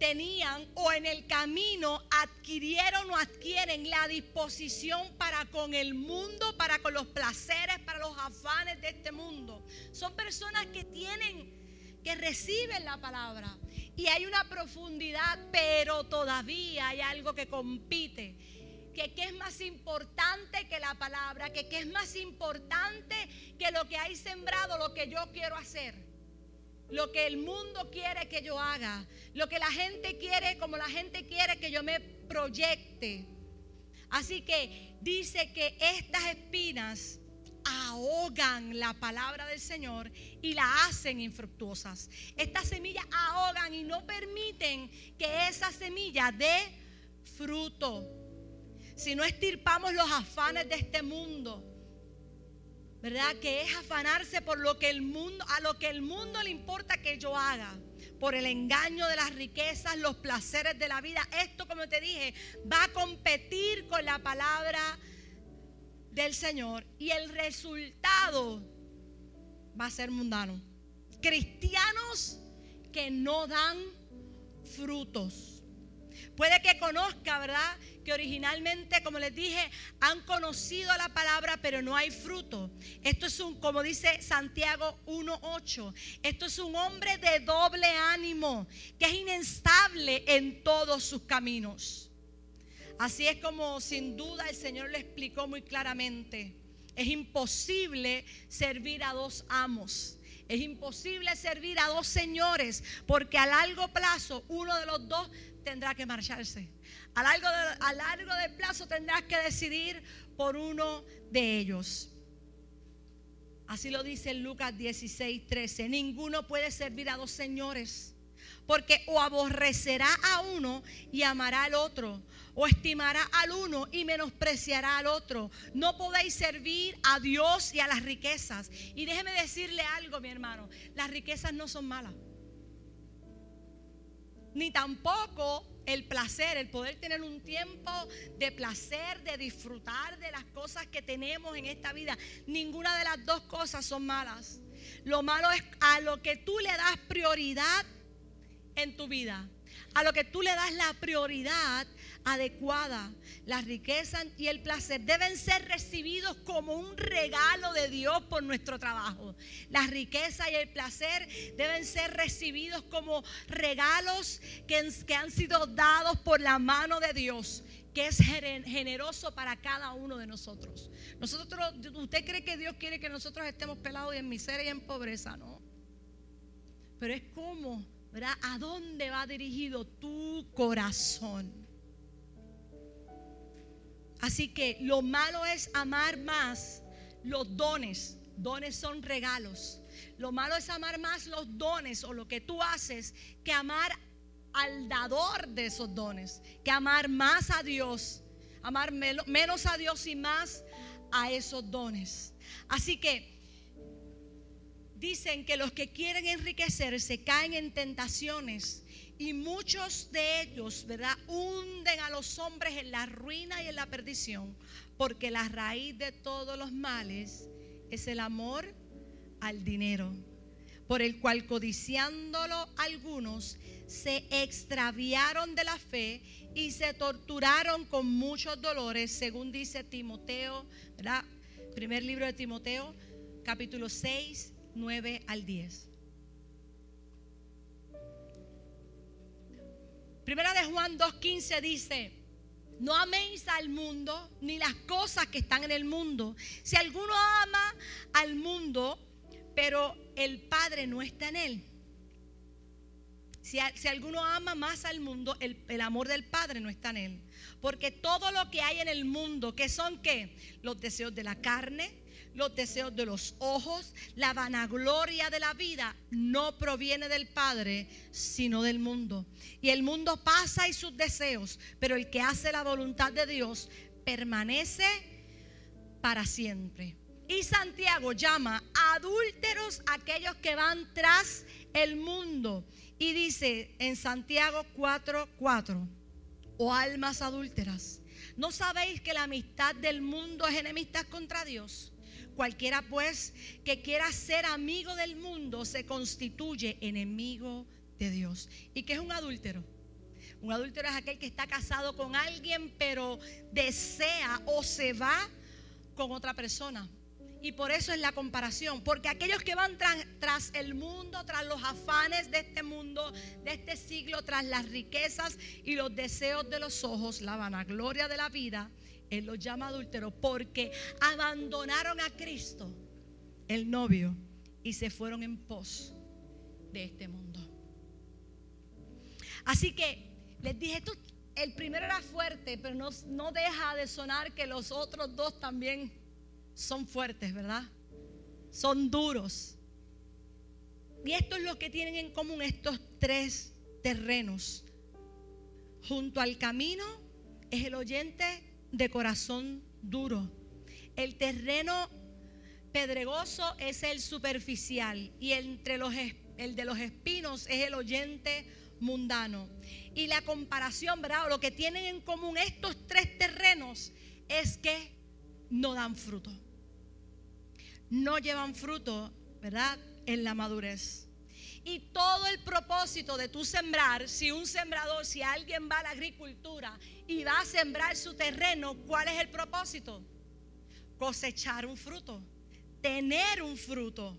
tenían o en el camino adquirieron o adquieren la disposición para con el mundo, para con los placeres, para los afanes de este mundo. Son personas que tienen, que reciben la palabra. Y hay una profundidad, pero todavía hay algo que compite. Que qué es más importante que la palabra, que qué es más importante que lo que hay sembrado, lo que yo quiero hacer lo que el mundo quiere que yo haga, lo que la gente quiere, como la gente quiere que yo me proyecte. Así que dice que estas espinas ahogan la palabra del Señor y la hacen infructuosas. Estas semillas ahogan y no permiten que esa semilla dé fruto. Si no estirpamos los afanes de este mundo, ¿verdad? Que es afanarse por lo que el mundo, a lo que el mundo le importa que yo haga, por el engaño de las riquezas, los placeres de la vida. Esto, como te dije, va a competir con la palabra del Señor y el resultado va a ser mundano. Cristianos que no dan frutos. Puede que conozca, ¿verdad? Que originalmente, como les dije, han conocido la palabra, pero no hay fruto. Esto es un, como dice Santiago 1.8, esto es un hombre de doble ánimo, que es inestable en todos sus caminos. Así es como sin duda el Señor lo explicó muy claramente. Es imposible servir a dos amos. Es imposible servir a dos señores porque a largo plazo uno de los dos tendrá que marcharse. A largo, de, a largo de plazo tendrás que decidir por uno de ellos. Así lo dice Lucas 16, 13. Ninguno puede servir a dos señores, porque o aborrecerá a uno y amará al otro, o estimará al uno y menospreciará al otro. No podéis servir a Dios y a las riquezas. Y déjeme decirle algo, mi hermano, las riquezas no son malas ni tampoco el placer, el poder tener un tiempo de placer, de disfrutar de las cosas que tenemos en esta vida. Ninguna de las dos cosas son malas. Lo malo es a lo que tú le das prioridad en tu vida a lo que tú le das la prioridad adecuada. La riqueza y el placer deben ser recibidos como un regalo de Dios por nuestro trabajo. La riqueza y el placer deben ser recibidos como regalos que, que han sido dados por la mano de Dios que es generoso para cada uno de nosotros. Nosotros, ¿usted cree que Dios quiere que nosotros estemos pelados y en miseria y en pobreza? No. Pero es como ¿A dónde va dirigido tu corazón? Así que lo malo es amar más los dones. Dones son regalos. Lo malo es amar más los dones o lo que tú haces que amar al dador de esos dones. Que amar más a Dios. Amar menos a Dios y más a esos dones. Así que dicen que los que quieren enriquecerse caen en tentaciones y muchos de ellos, ¿verdad?, hunden a los hombres en la ruina y en la perdición, porque la raíz de todos los males es el amor al dinero, por el cual codiciándolo algunos se extraviaron de la fe y se torturaron con muchos dolores, según dice Timoteo, ¿verdad? Primer libro de Timoteo, capítulo 6, 9 al 10. Primera de Juan 2.15 dice, no améis al mundo ni las cosas que están en el mundo. Si alguno ama al mundo, pero el Padre no está en él. Si, alguno ama más al mundo, el, el, amor del Padre no está en él. Porque todo lo que hay en el mundo, que son qué? Los deseos de la carne, los deseos de los ojos, la vanagloria de la vida no proviene del Padre, sino del mundo. Y el mundo pasa y sus deseos, pero el que hace la voluntad de Dios permanece para siempre. Y Santiago llama adúlteros aquellos que van tras el mundo. Y dice en Santiago 4:4, o almas adúlteras, ¿no sabéis que la amistad del mundo es enemistad contra Dios? Cualquiera pues que quiera ser amigo del mundo se constituye enemigo de Dios. ¿Y qué es un adúltero? Un adúltero es aquel que está casado con alguien pero desea o se va con otra persona. Y por eso es la comparación. Porque aquellos que van tras, tras, el mundo, tras los afanes de este mundo, de este siglo, tras las riquezas y los deseos de los ojos, la vanagloria de la vida, él los llama adúlteros porque abandonaron a Cristo, el novio, y se fueron en pos de este mundo. Así que les dije, el primero era fuerte, pero no, no deja de sonar que los otros dos también son fuertes, ¿verdad? Son duros. Y esto es lo que tienen en común estos tres terrenos. Junto al camino es el oyente de corazón duro. El terreno pedregoso es el superficial y entre los, el de los espinos es el oyente mundano. Y la comparación, ¿verdad? lo que tienen en común estos tres terrenos es que no dan fruto. No llevan fruto, ¿verdad? En la madurez. Y todo el propósito de tu sembrar, si un sembrador, si alguien va a la agricultura y va a sembrar su terreno, ¿cuál es el propósito? Cosechar un fruto, tener un fruto.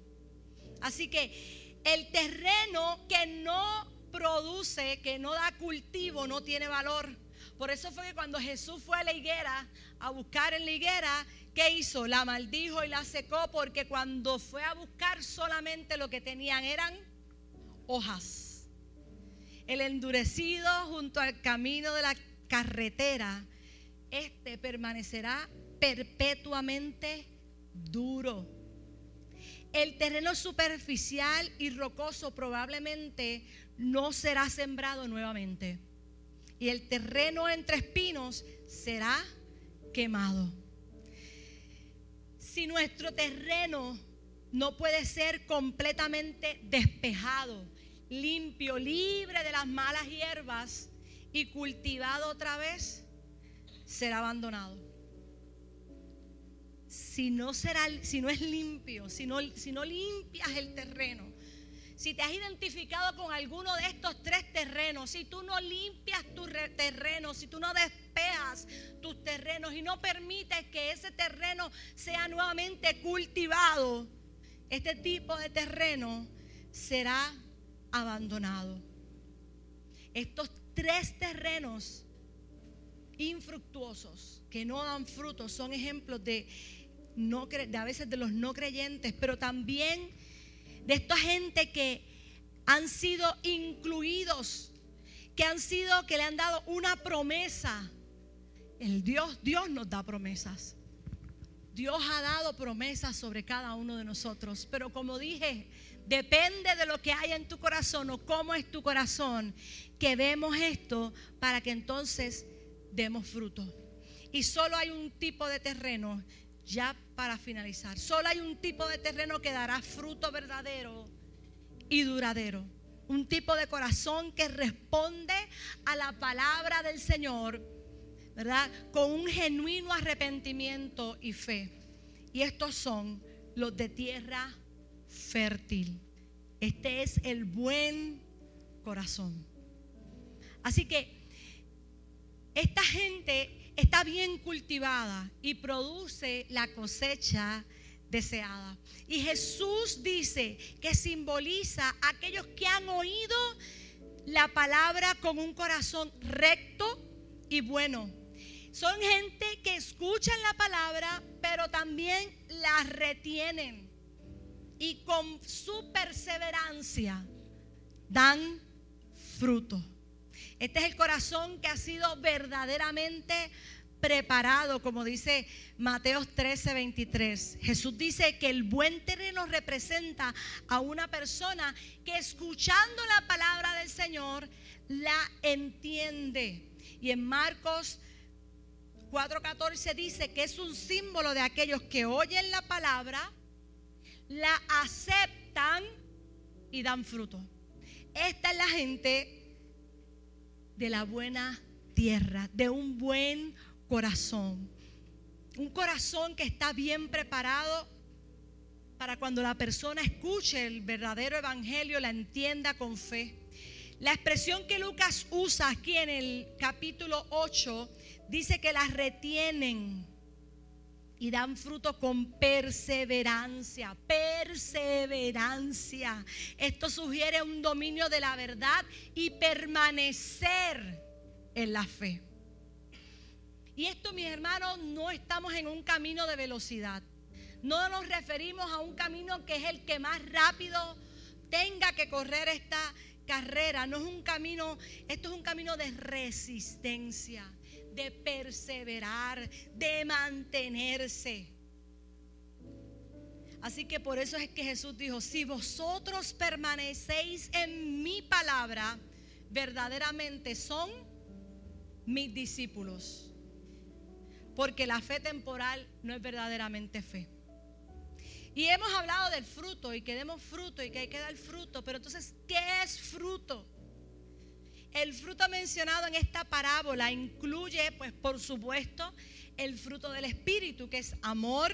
Así que el terreno que no produce, que no da cultivo, no tiene valor. Por eso fue que cuando Jesús fue a la higuera a buscar en la higuera, ¿qué hizo? La maldijo y la secó porque cuando fue a buscar solamente lo que tenían eran hojas. El endurecido junto al camino de la carretera, este permanecerá perpetuamente duro. El terreno superficial y rocoso probablemente no será sembrado nuevamente. Y el terreno entre espinos será quemado. Si nuestro terreno no puede ser completamente despejado, limpio, libre de las malas hierbas y cultivado otra vez, será abandonado. Si no, será, si no es limpio, si no, limpias el terreno, si te has identificado con alguno de estos tres terrenos, si tú no limpias tu terreno, si tú no despejas tus terrenos y no permites que ese terreno sea nuevamente cultivado, este tipo de terreno será abandonado. Estos tres terrenos infructuosos que no dan frutos son ejemplos de, no, de a veces de los no creyentes, pero también de esta gente que han sido incluidos, que han sido, que le han dado una promesa. El Dios, Dios nos da promesas. Dios ha dado promesas sobre cada uno de nosotros, pero como dije, depende de lo que haya en tu corazón o cómo es tu corazón, que vemos esto para que entonces demos fruto. Y solo hay un tipo de terreno ya para finalizar, solo hay un tipo de terreno que dará fruto verdadero y duradero. Un tipo de corazón que responde a la palabra del Señor, ¿verdad? Con un genuino arrepentimiento y fe. Y estos son los de tierra fértil. Este es el buen corazón. Así que esta gente está bien cultivada y produce la cosecha deseada. Y Jesús dice que simboliza a aquellos que han oído la palabra con un corazón recto y bueno. Son gente que escuchan la palabra, pero también la retienen. Y con su perseverancia dan fruto. Este es el corazón que ha sido verdaderamente preparado, como dice Mateos 13, 23. Jesús dice que el buen terreno representa a una persona que escuchando la palabra del Señor la entiende. Y en Marcos 4:14 dice que es un símbolo de aquellos que oyen la palabra, la aceptan y dan fruto. Esta es la gente de la buena tierra, de un buen corazón. Un corazón que está bien preparado para cuando la persona escuche el verdadero evangelio, la entienda con fe. La expresión que Lucas usa aquí en el capítulo 8 dice que las retienen y dan fruto con perseverancia, perseverancia. Esto sugiere un dominio de la verdad y permanecer en la fe. Y esto, mis hermanos, no estamos en un camino de velocidad. No nos referimos a un camino que es el que más rápido tenga que correr esta carrera. No es un camino, esto es un camino de resistencia de perseverar, de mantenerse. Así que por eso es que Jesús dijo, si vosotros permanecéis en mi palabra, verdaderamente son mis discípulos. Porque la fe temporal no es verdaderamente fe. Y hemos hablado del fruto y que demos fruto y que hay que dar fruto, pero entonces, ¿qué es fruto? El fruto mencionado en esta parábola incluye, pues por supuesto, el fruto del Espíritu, que es amor,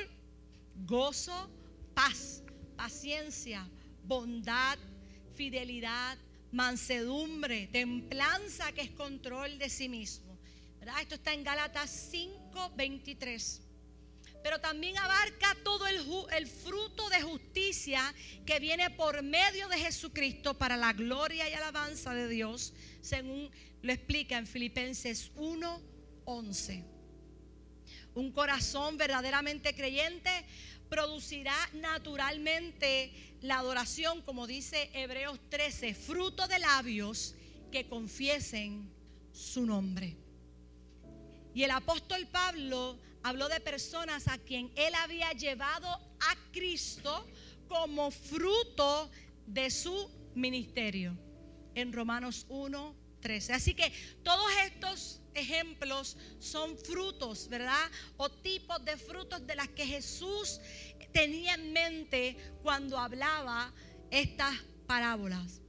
gozo, paz, paciencia, bondad, fidelidad, mansedumbre, templanza, que es control de sí mismo. Esto está en Gálatas 5, 23 pero también abarca todo el, fruto de justicia que viene por medio de Jesucristo para la gloria y alabanza de Dios, según lo explica en Filipenses 1, 11. Un corazón verdaderamente creyente producirá naturalmente la adoración, como dice Hebreos 13, fruto de labios que confiesen su nombre. Y el apóstol Pablo habló de personas a quien él había llevado a Cristo como fruto de su ministerio. En Romanos 1, 13. Así que todos estos ejemplos son frutos, ¿verdad? O tipos de frutos de las que Jesús tenía en mente cuando hablaba estas parábolas.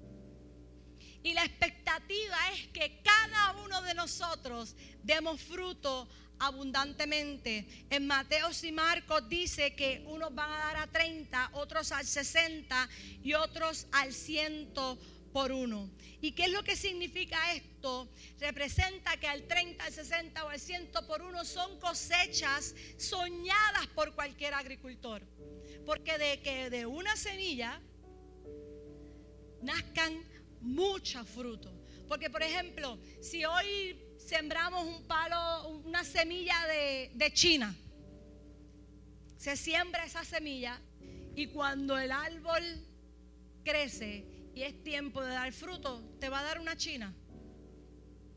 Y la expectativa es que cada uno de nosotros demos fruto abundantemente. En Mateos y Marcos dice que unos van a dar a 30, otros al 60 y otros al 100 por uno. ¿Y qué es lo que significa esto? Representa que al 30, al 60 o al 100 por uno son cosechas soñadas por cualquier agricultor. Porque de que de una semilla nazcan muchos frutos. Porque por ejemplo, si hoy sembramos un palo, una semilla de, de China. Se siembra esa semilla y cuando el árbol crece y es tiempo de dar fruto, te va a dar una china.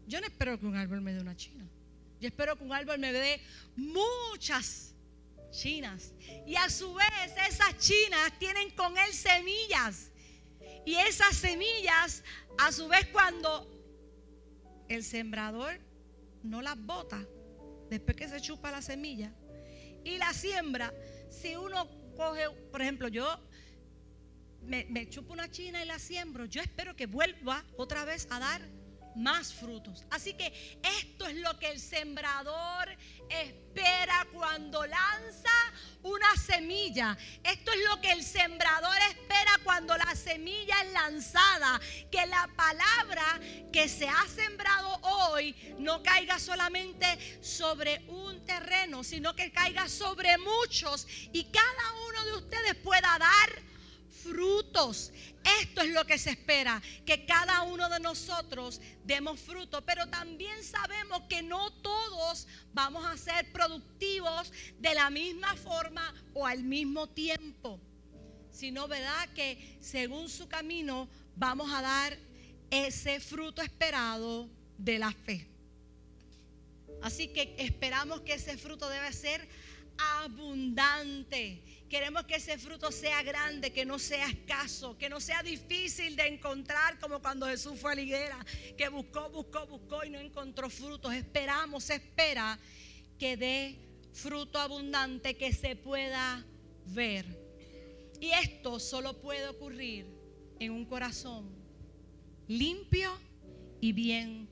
Yo no espero que un árbol me dé una china. Yo espero que un árbol me dé muchas chinas. Y a su vez esas chinas tienen con él semillas. Y esas semillas, a su vez, cuando el sembrador no las bota después que se chupa la semilla y la siembra. Si uno coge, por ejemplo, yo me, chupo una china y la siembro, yo espero que vuelva otra vez a dar más frutos. Así que esto es lo que el sembrador espera cuando lanza una semilla. Esto es lo que el sembrador espera cuando la semilla es lanzada. Que la palabra que se ha sembrado hoy no caiga solamente sobre un terreno, sino que caiga sobre muchos y cada uno de ustedes pueda dar frutos. Esto es lo que se espera, que cada uno de nosotros demos fruto, pero también sabemos que no todos vamos a ser productivos de la misma forma o al mismo tiempo, sino verdad que según su camino vamos a dar ese fruto esperado de la fe. Así que esperamos que ese fruto debe ser abundante Queremos que ese fruto sea grande, que no sea escaso, que no sea difícil de encontrar como cuando Jesús fue a la higuera, que buscó, buscó, buscó y no encontró frutos. Esperamos, espera que dé fruto abundante que se pueda ver. Y esto solo puede ocurrir en un corazón limpio y bien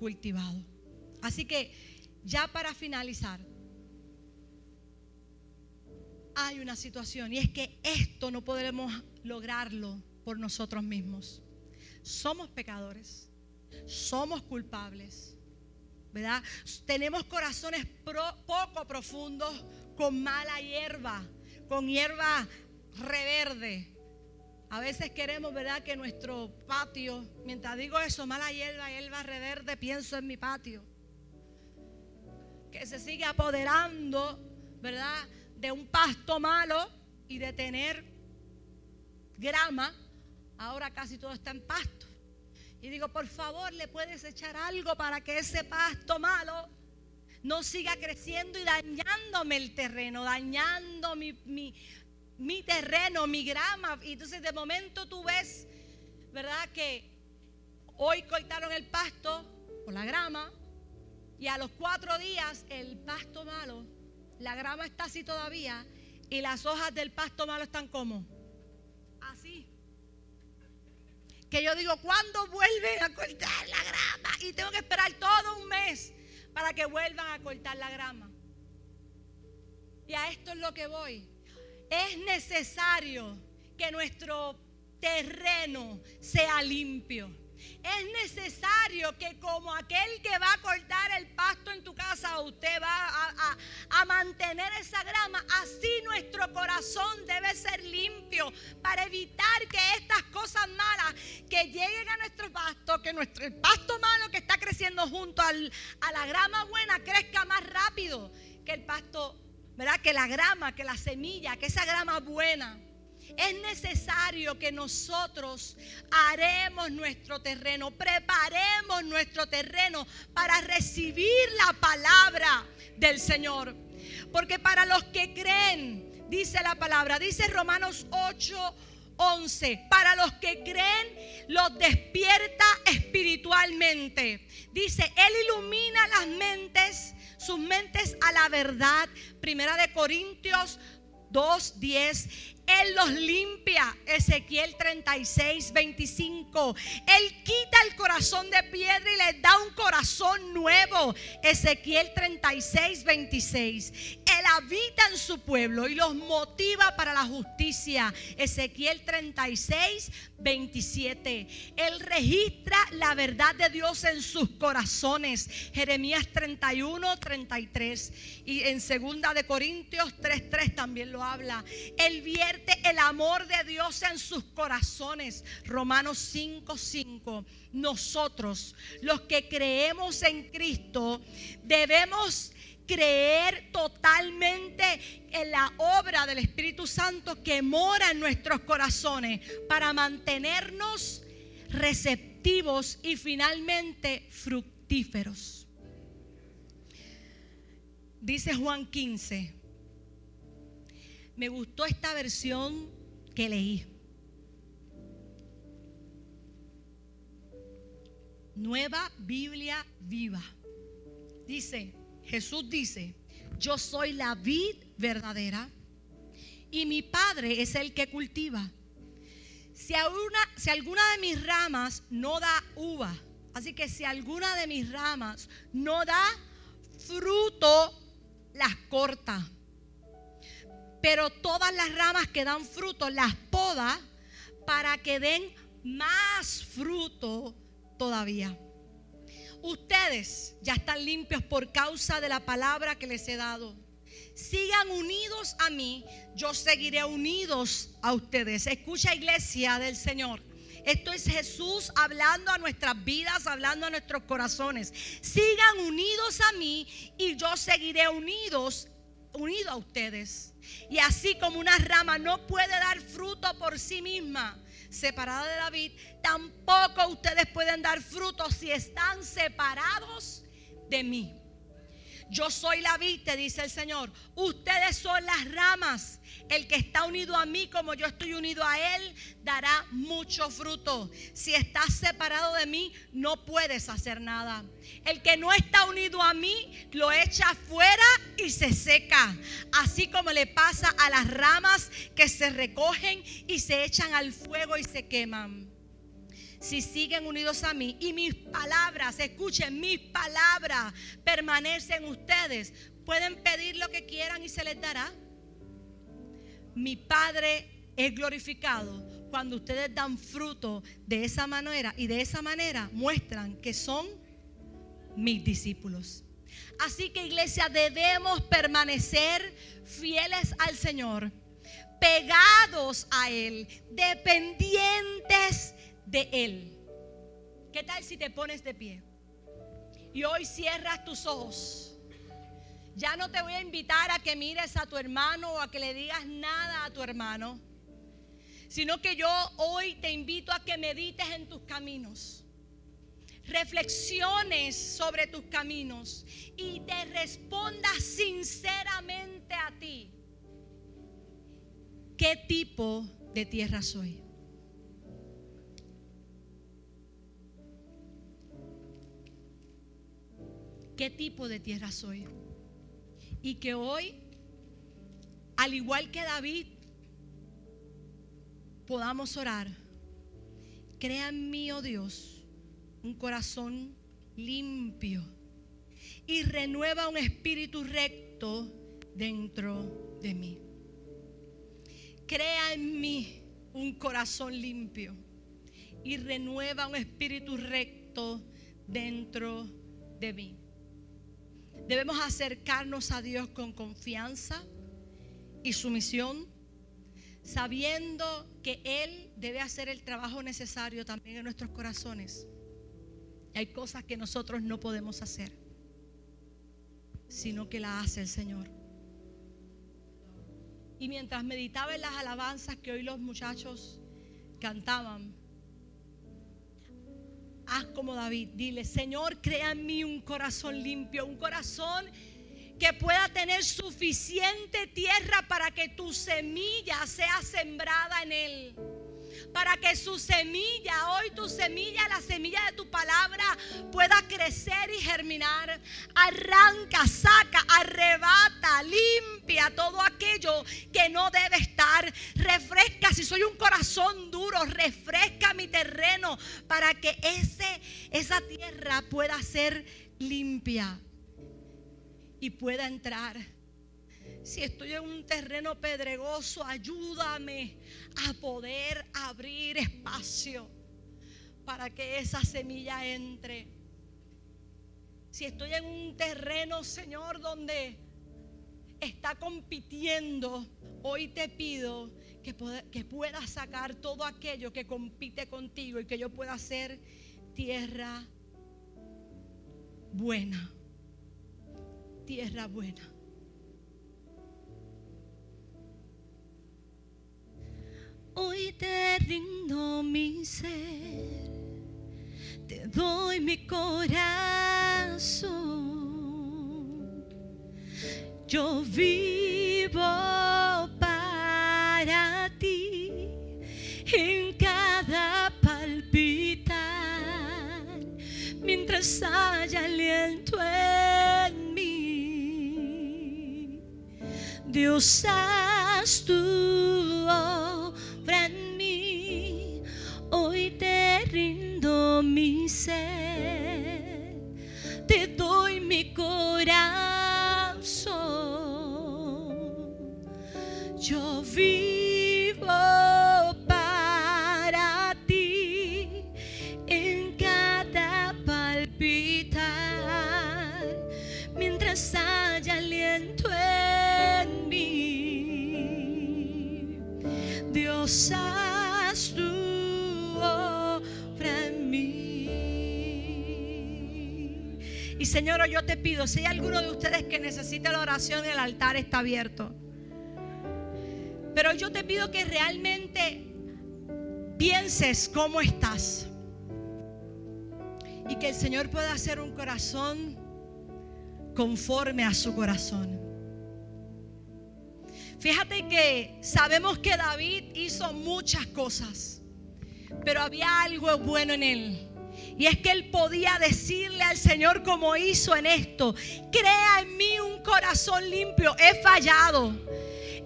cultivado. Así que ya para finalizar, hay una situación y es que esto no podremos lograrlo por nosotros mismos. Somos pecadores, somos culpables, ¿verdad? Tenemos corazones poco profundos con mala hierba, con hierba reverde. A veces queremos, ¿verdad?, que nuestro patio, mientras digo eso, mala hierba, hierba reverde, pienso en mi patio, que se sigue apoderando, ¿verdad?, de un pasto malo y de tener grama, ahora casi todo está en pasto. Y digo, por favor, le puedes echar algo para que ese pasto malo no siga creciendo y dañándome el terreno, dañando mi, mi terreno, mi grama. Y entonces de momento tú ves, ¿verdad? Que hoy cortaron el pasto o la grama y a los cuatro días el pasto malo la grama está así todavía, Y las hojas del pasto malo están como así. Que yo digo, ¿cuándo vuelven a cortar la grama? Y tengo que esperar todo un mes para que vuelvan a cortar la grama. Y a esto es lo que voy. Es necesario que nuestro terreno sea limpio. Es necesario que como aquel que va a cortar el pasto en tu casa, usted va a, mantener esa grama, así nuestro corazón debe ser limpio para evitar que estas cosas malas que lleguen a nuestro pasto, que nuestro el pasto malo que está creciendo junto al, a la grama buena crezca más rápido que el pasto, ¿verdad? Que la grama, que la semilla, que esa grama buena es necesario que nosotros haremos nuestro terreno, preparemos nuestro terreno para recibir la palabra del Señor. Porque para los que creen, dice la palabra, dice Romanos 8, 11. Para los que creen, los despierta espiritualmente. Dice, Él ilumina las mentes, sus mentes a la verdad. Primera de Corintios 2, 10. Él los limpia. Ezequiel 36, 25. Él quita el corazón de piedra y les da un corazón nuevo. Ezequiel 36, 26. Él habita en su pueblo y los motiva para la justicia. Ezequiel 36, 27. Él registra la verdad de Dios en sus corazones. Jeremías 31, 33. Y en segunda de Corintios 3, 3 también lo habla. Él el amor de Dios en sus corazones. Romanos 5, 5. Nosotros, los que creemos en Cristo, debemos creer totalmente en la obra del Espíritu Santo que mora en nuestros corazones para mantenernos receptivos y finalmente fructíferos. Dice Juan 15, me gustó esta versión que leí. Nueva Biblia viva. Dice, Jesús dice, yo soy la vid verdadera y mi Padre es el que cultiva. Si alguna, si alguna de mis ramas no da uva, así que si alguna de mis ramas no da fruto, las corta. Pero todas las ramas que dan fruto las poda para que den más fruto todavía. Ustedes ya están limpios por causa de la palabra que les he dado. Sigan unidos a mí, yo seguiré unidos a ustedes. Escucha iglesia del Señor. Esto es Jesús hablando a nuestras vidas, hablando a nuestros corazones. Sigan unidos a mí y yo seguiré unidos, unido a ustedes. Y así como una rama no puede dar fruto por sí misma, separada de David, tampoco ustedes pueden dar frutos si están separados de mí. Yo soy la vid, dice el Señor. Ustedes son las ramas. El que está unido a mí como yo estoy unido a Él, dará mucho fruto. Si estás separado de mí, no puedes hacer nada. El que no está unido a mí, lo echa fuera y se seca. Así como le pasa a las ramas que se recogen y se echan al fuego y se queman si siguen unidos a mí y mis palabras, escuchen, mis palabras permanecen ustedes, pueden pedir lo que quieran y se les dará. Mi Padre es glorificado cuando ustedes dan fruto de esa manera y de esa manera muestran que son mis discípulos. Así que iglesia debemos permanecer fieles al Señor, pegados a Él, dependientes de Él. ¿Qué tal si te pones de pie? Y hoy cierras tus ojos. Ya no te voy a invitar a que mires a tu hermano o a que le digas nada a tu hermano, sino que yo hoy te invito a que medites en tus caminos, reflexiones sobre tus caminos y te respondas sinceramente a ti. ¿Qué tipo de tierra soy? qué tipo de tierra soy. Y que hoy al igual que David, podamos orar. Crea en mí, oh Dios, un corazón limpio y renueva un espíritu recto dentro de mí. Crea en mí un corazón limpio y renueva un espíritu recto dentro de mí. Debemos acercarnos a Dios con confianza y sumisión, sabiendo que Él debe hacer el trabajo necesario también en nuestros corazones. Hay cosas que nosotros no podemos hacer, sino que la hace el Señor. Y mientras meditaba en las alabanzas que hoy los muchachos cantaban, haz como David, dile, Señor, crea en mí un corazón limpio, un corazón que pueda tener suficiente tierra para que tu semilla sea sembrada en él para que su semilla, hoy tu semilla, la semilla de tu palabra, pueda crecer y germinar. Arranca, saca, arrebata, limpia todo aquello que no debe estar. Refresca, si soy un corazón duro, refresca mi terreno para que ese, esa tierra pueda ser limpia y pueda entrar si estoy en un terreno pedregoso, ayúdame a poder abrir espacio para que esa semilla entre. Si estoy en un terreno, Señor, donde está compitiendo, hoy te pido que, que pueda sacar todo aquello que compite contigo y que yo pueda hacer tierra buena. Tierra buena. Hoy te rindo mi ser, te doy mi corazón. Yo vivo para ti en cada palpitar, mientras haya aliento en mí. Dios, haz rindo mi ser, te doy mi corazón. Yo vivo Señor, yo te pido, si hay alguno de ustedes que necesita la oración, el altar está abierto. Pero yo te pido que realmente pienses cómo estás. Y que el Señor pueda hacer un corazón conforme a su corazón. Fíjate que sabemos que David hizo muchas cosas, pero había algo bueno en él. Y es que él podía decirle al Señor como hizo en esto, crea en mí un corazón limpio, he fallado.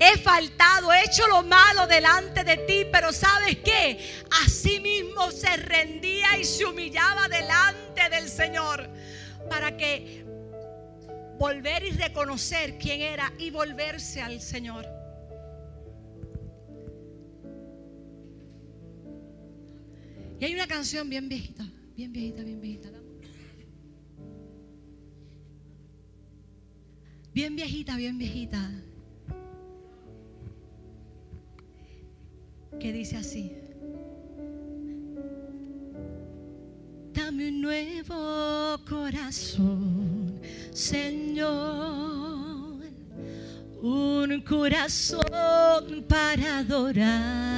He faltado, he hecho lo malo delante de ti, pero ¿sabes qué? Así mismo se rendía y se humillaba delante del Señor para que volver y reconocer quién era y volverse al Señor. Y hay una canción bien viejita, bien viejita, bien viejita. Bien viejita, bien viejita. Que dice así. Dame un nuevo corazón Señor, un corazón para adorarte.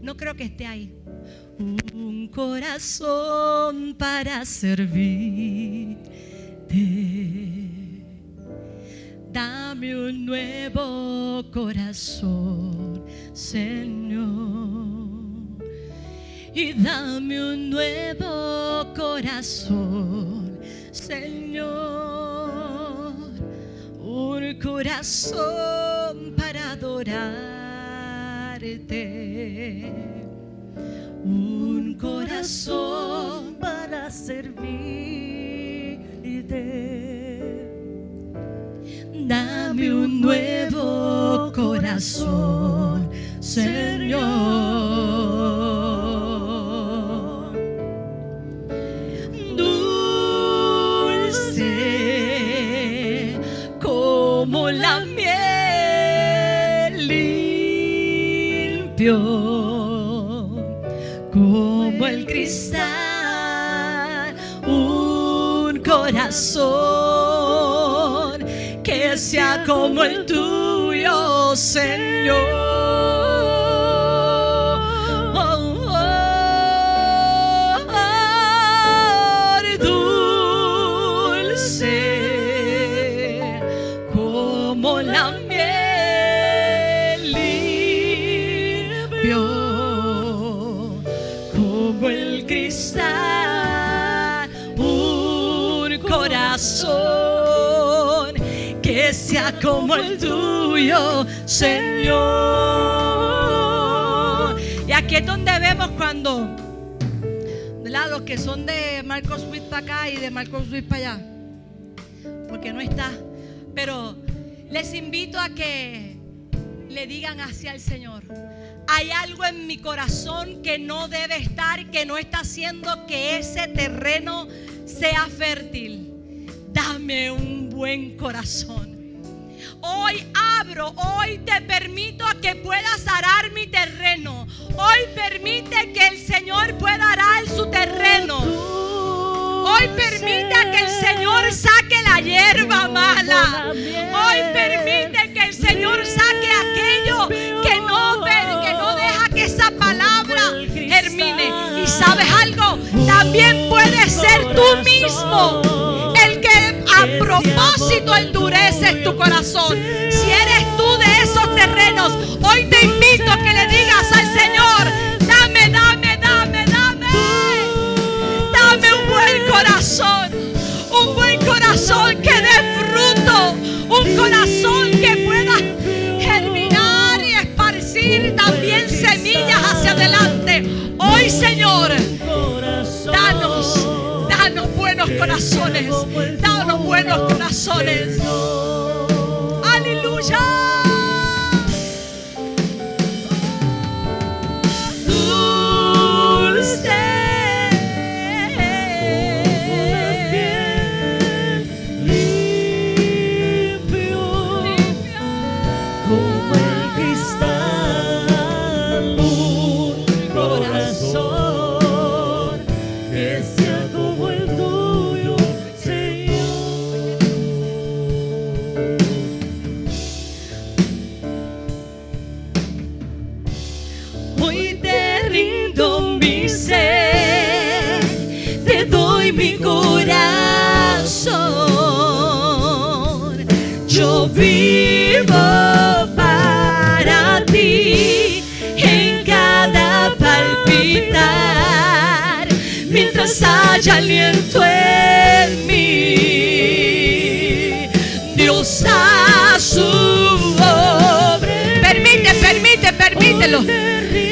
No creo que esté ahí. Un corazón para servirte. Dame un nuevo corazón, Señor y dame un nuevo corazón, Señor. Un corazón para adorarte. Un corazón para servirte. Dame un nuevo corazón, Señor. Dulce como la miel limpio, que sea como el tuyo, Señor. Como el tuyo, Señor. Y aquí es donde vemos cuando, ¿verdad? Los que son de Marcos Witt para acá y de Marcos Witt para allá, porque no está. Pero les invito a que le digan hacia el Señor. Hay algo en mi corazón que no debe estar, que no está haciendo que ese terreno sea fértil. Dame un buen corazón. Hoy abro, hoy te permito que puedas arar mi terreno. Hoy permite que el Señor pueda arar su terreno. Hoy permite que el Señor saque la hierba mala. Hoy permite que el Señor saque aquello que no, que no deja que esa palabra germine. Y sabes algo, también puedes ser tú mismo a propósito endureces tu corazón. Si eres tú de esos terrenos, hoy te invito a que le digas al Señor, dame, dame, dame, dame. Dame un buen corazón, un buen corazón que dé fruto, un corazón que pueda germinar y esparcir también semillas hacia adelante. Hoy, Señor, danos, danos buenos corazones, danos buenos corazones. Aleluya. Haya aliento en mí. Dios a su obra. Permite, permite, permítelo.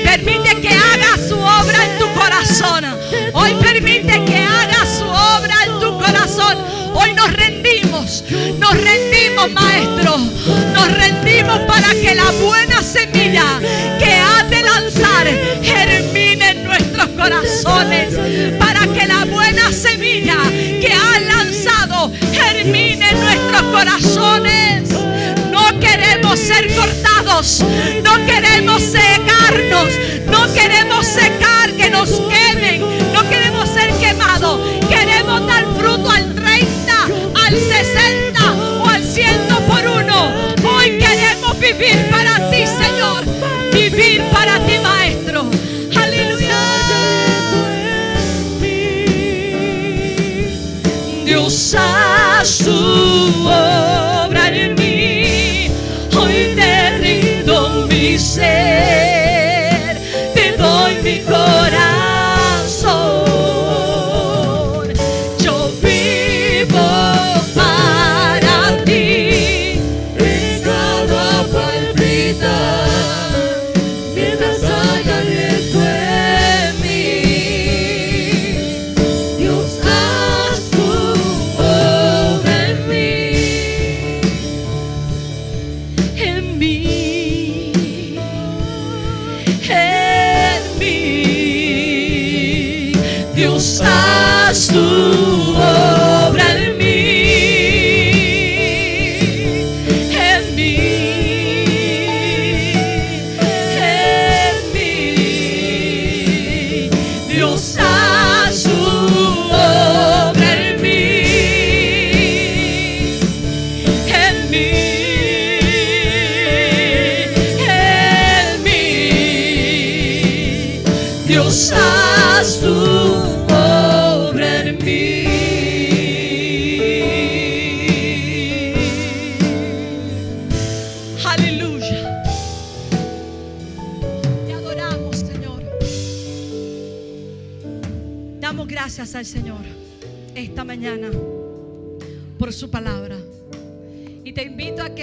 Permite que haga su obra en tu corazón. Hoy permite que haga su obra en tu corazón. Hoy nos rendimos, nos rendimos, maestro. Nos rendimos para que la buena semilla que ha de lanzar germine en nuestros corazones. En nuestros corazones. No queremos ser cortados, no queremos secarnos, no queremos secar que nos quemen, a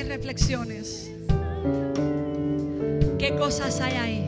reflexiones. ¿Qué cosas hay ahí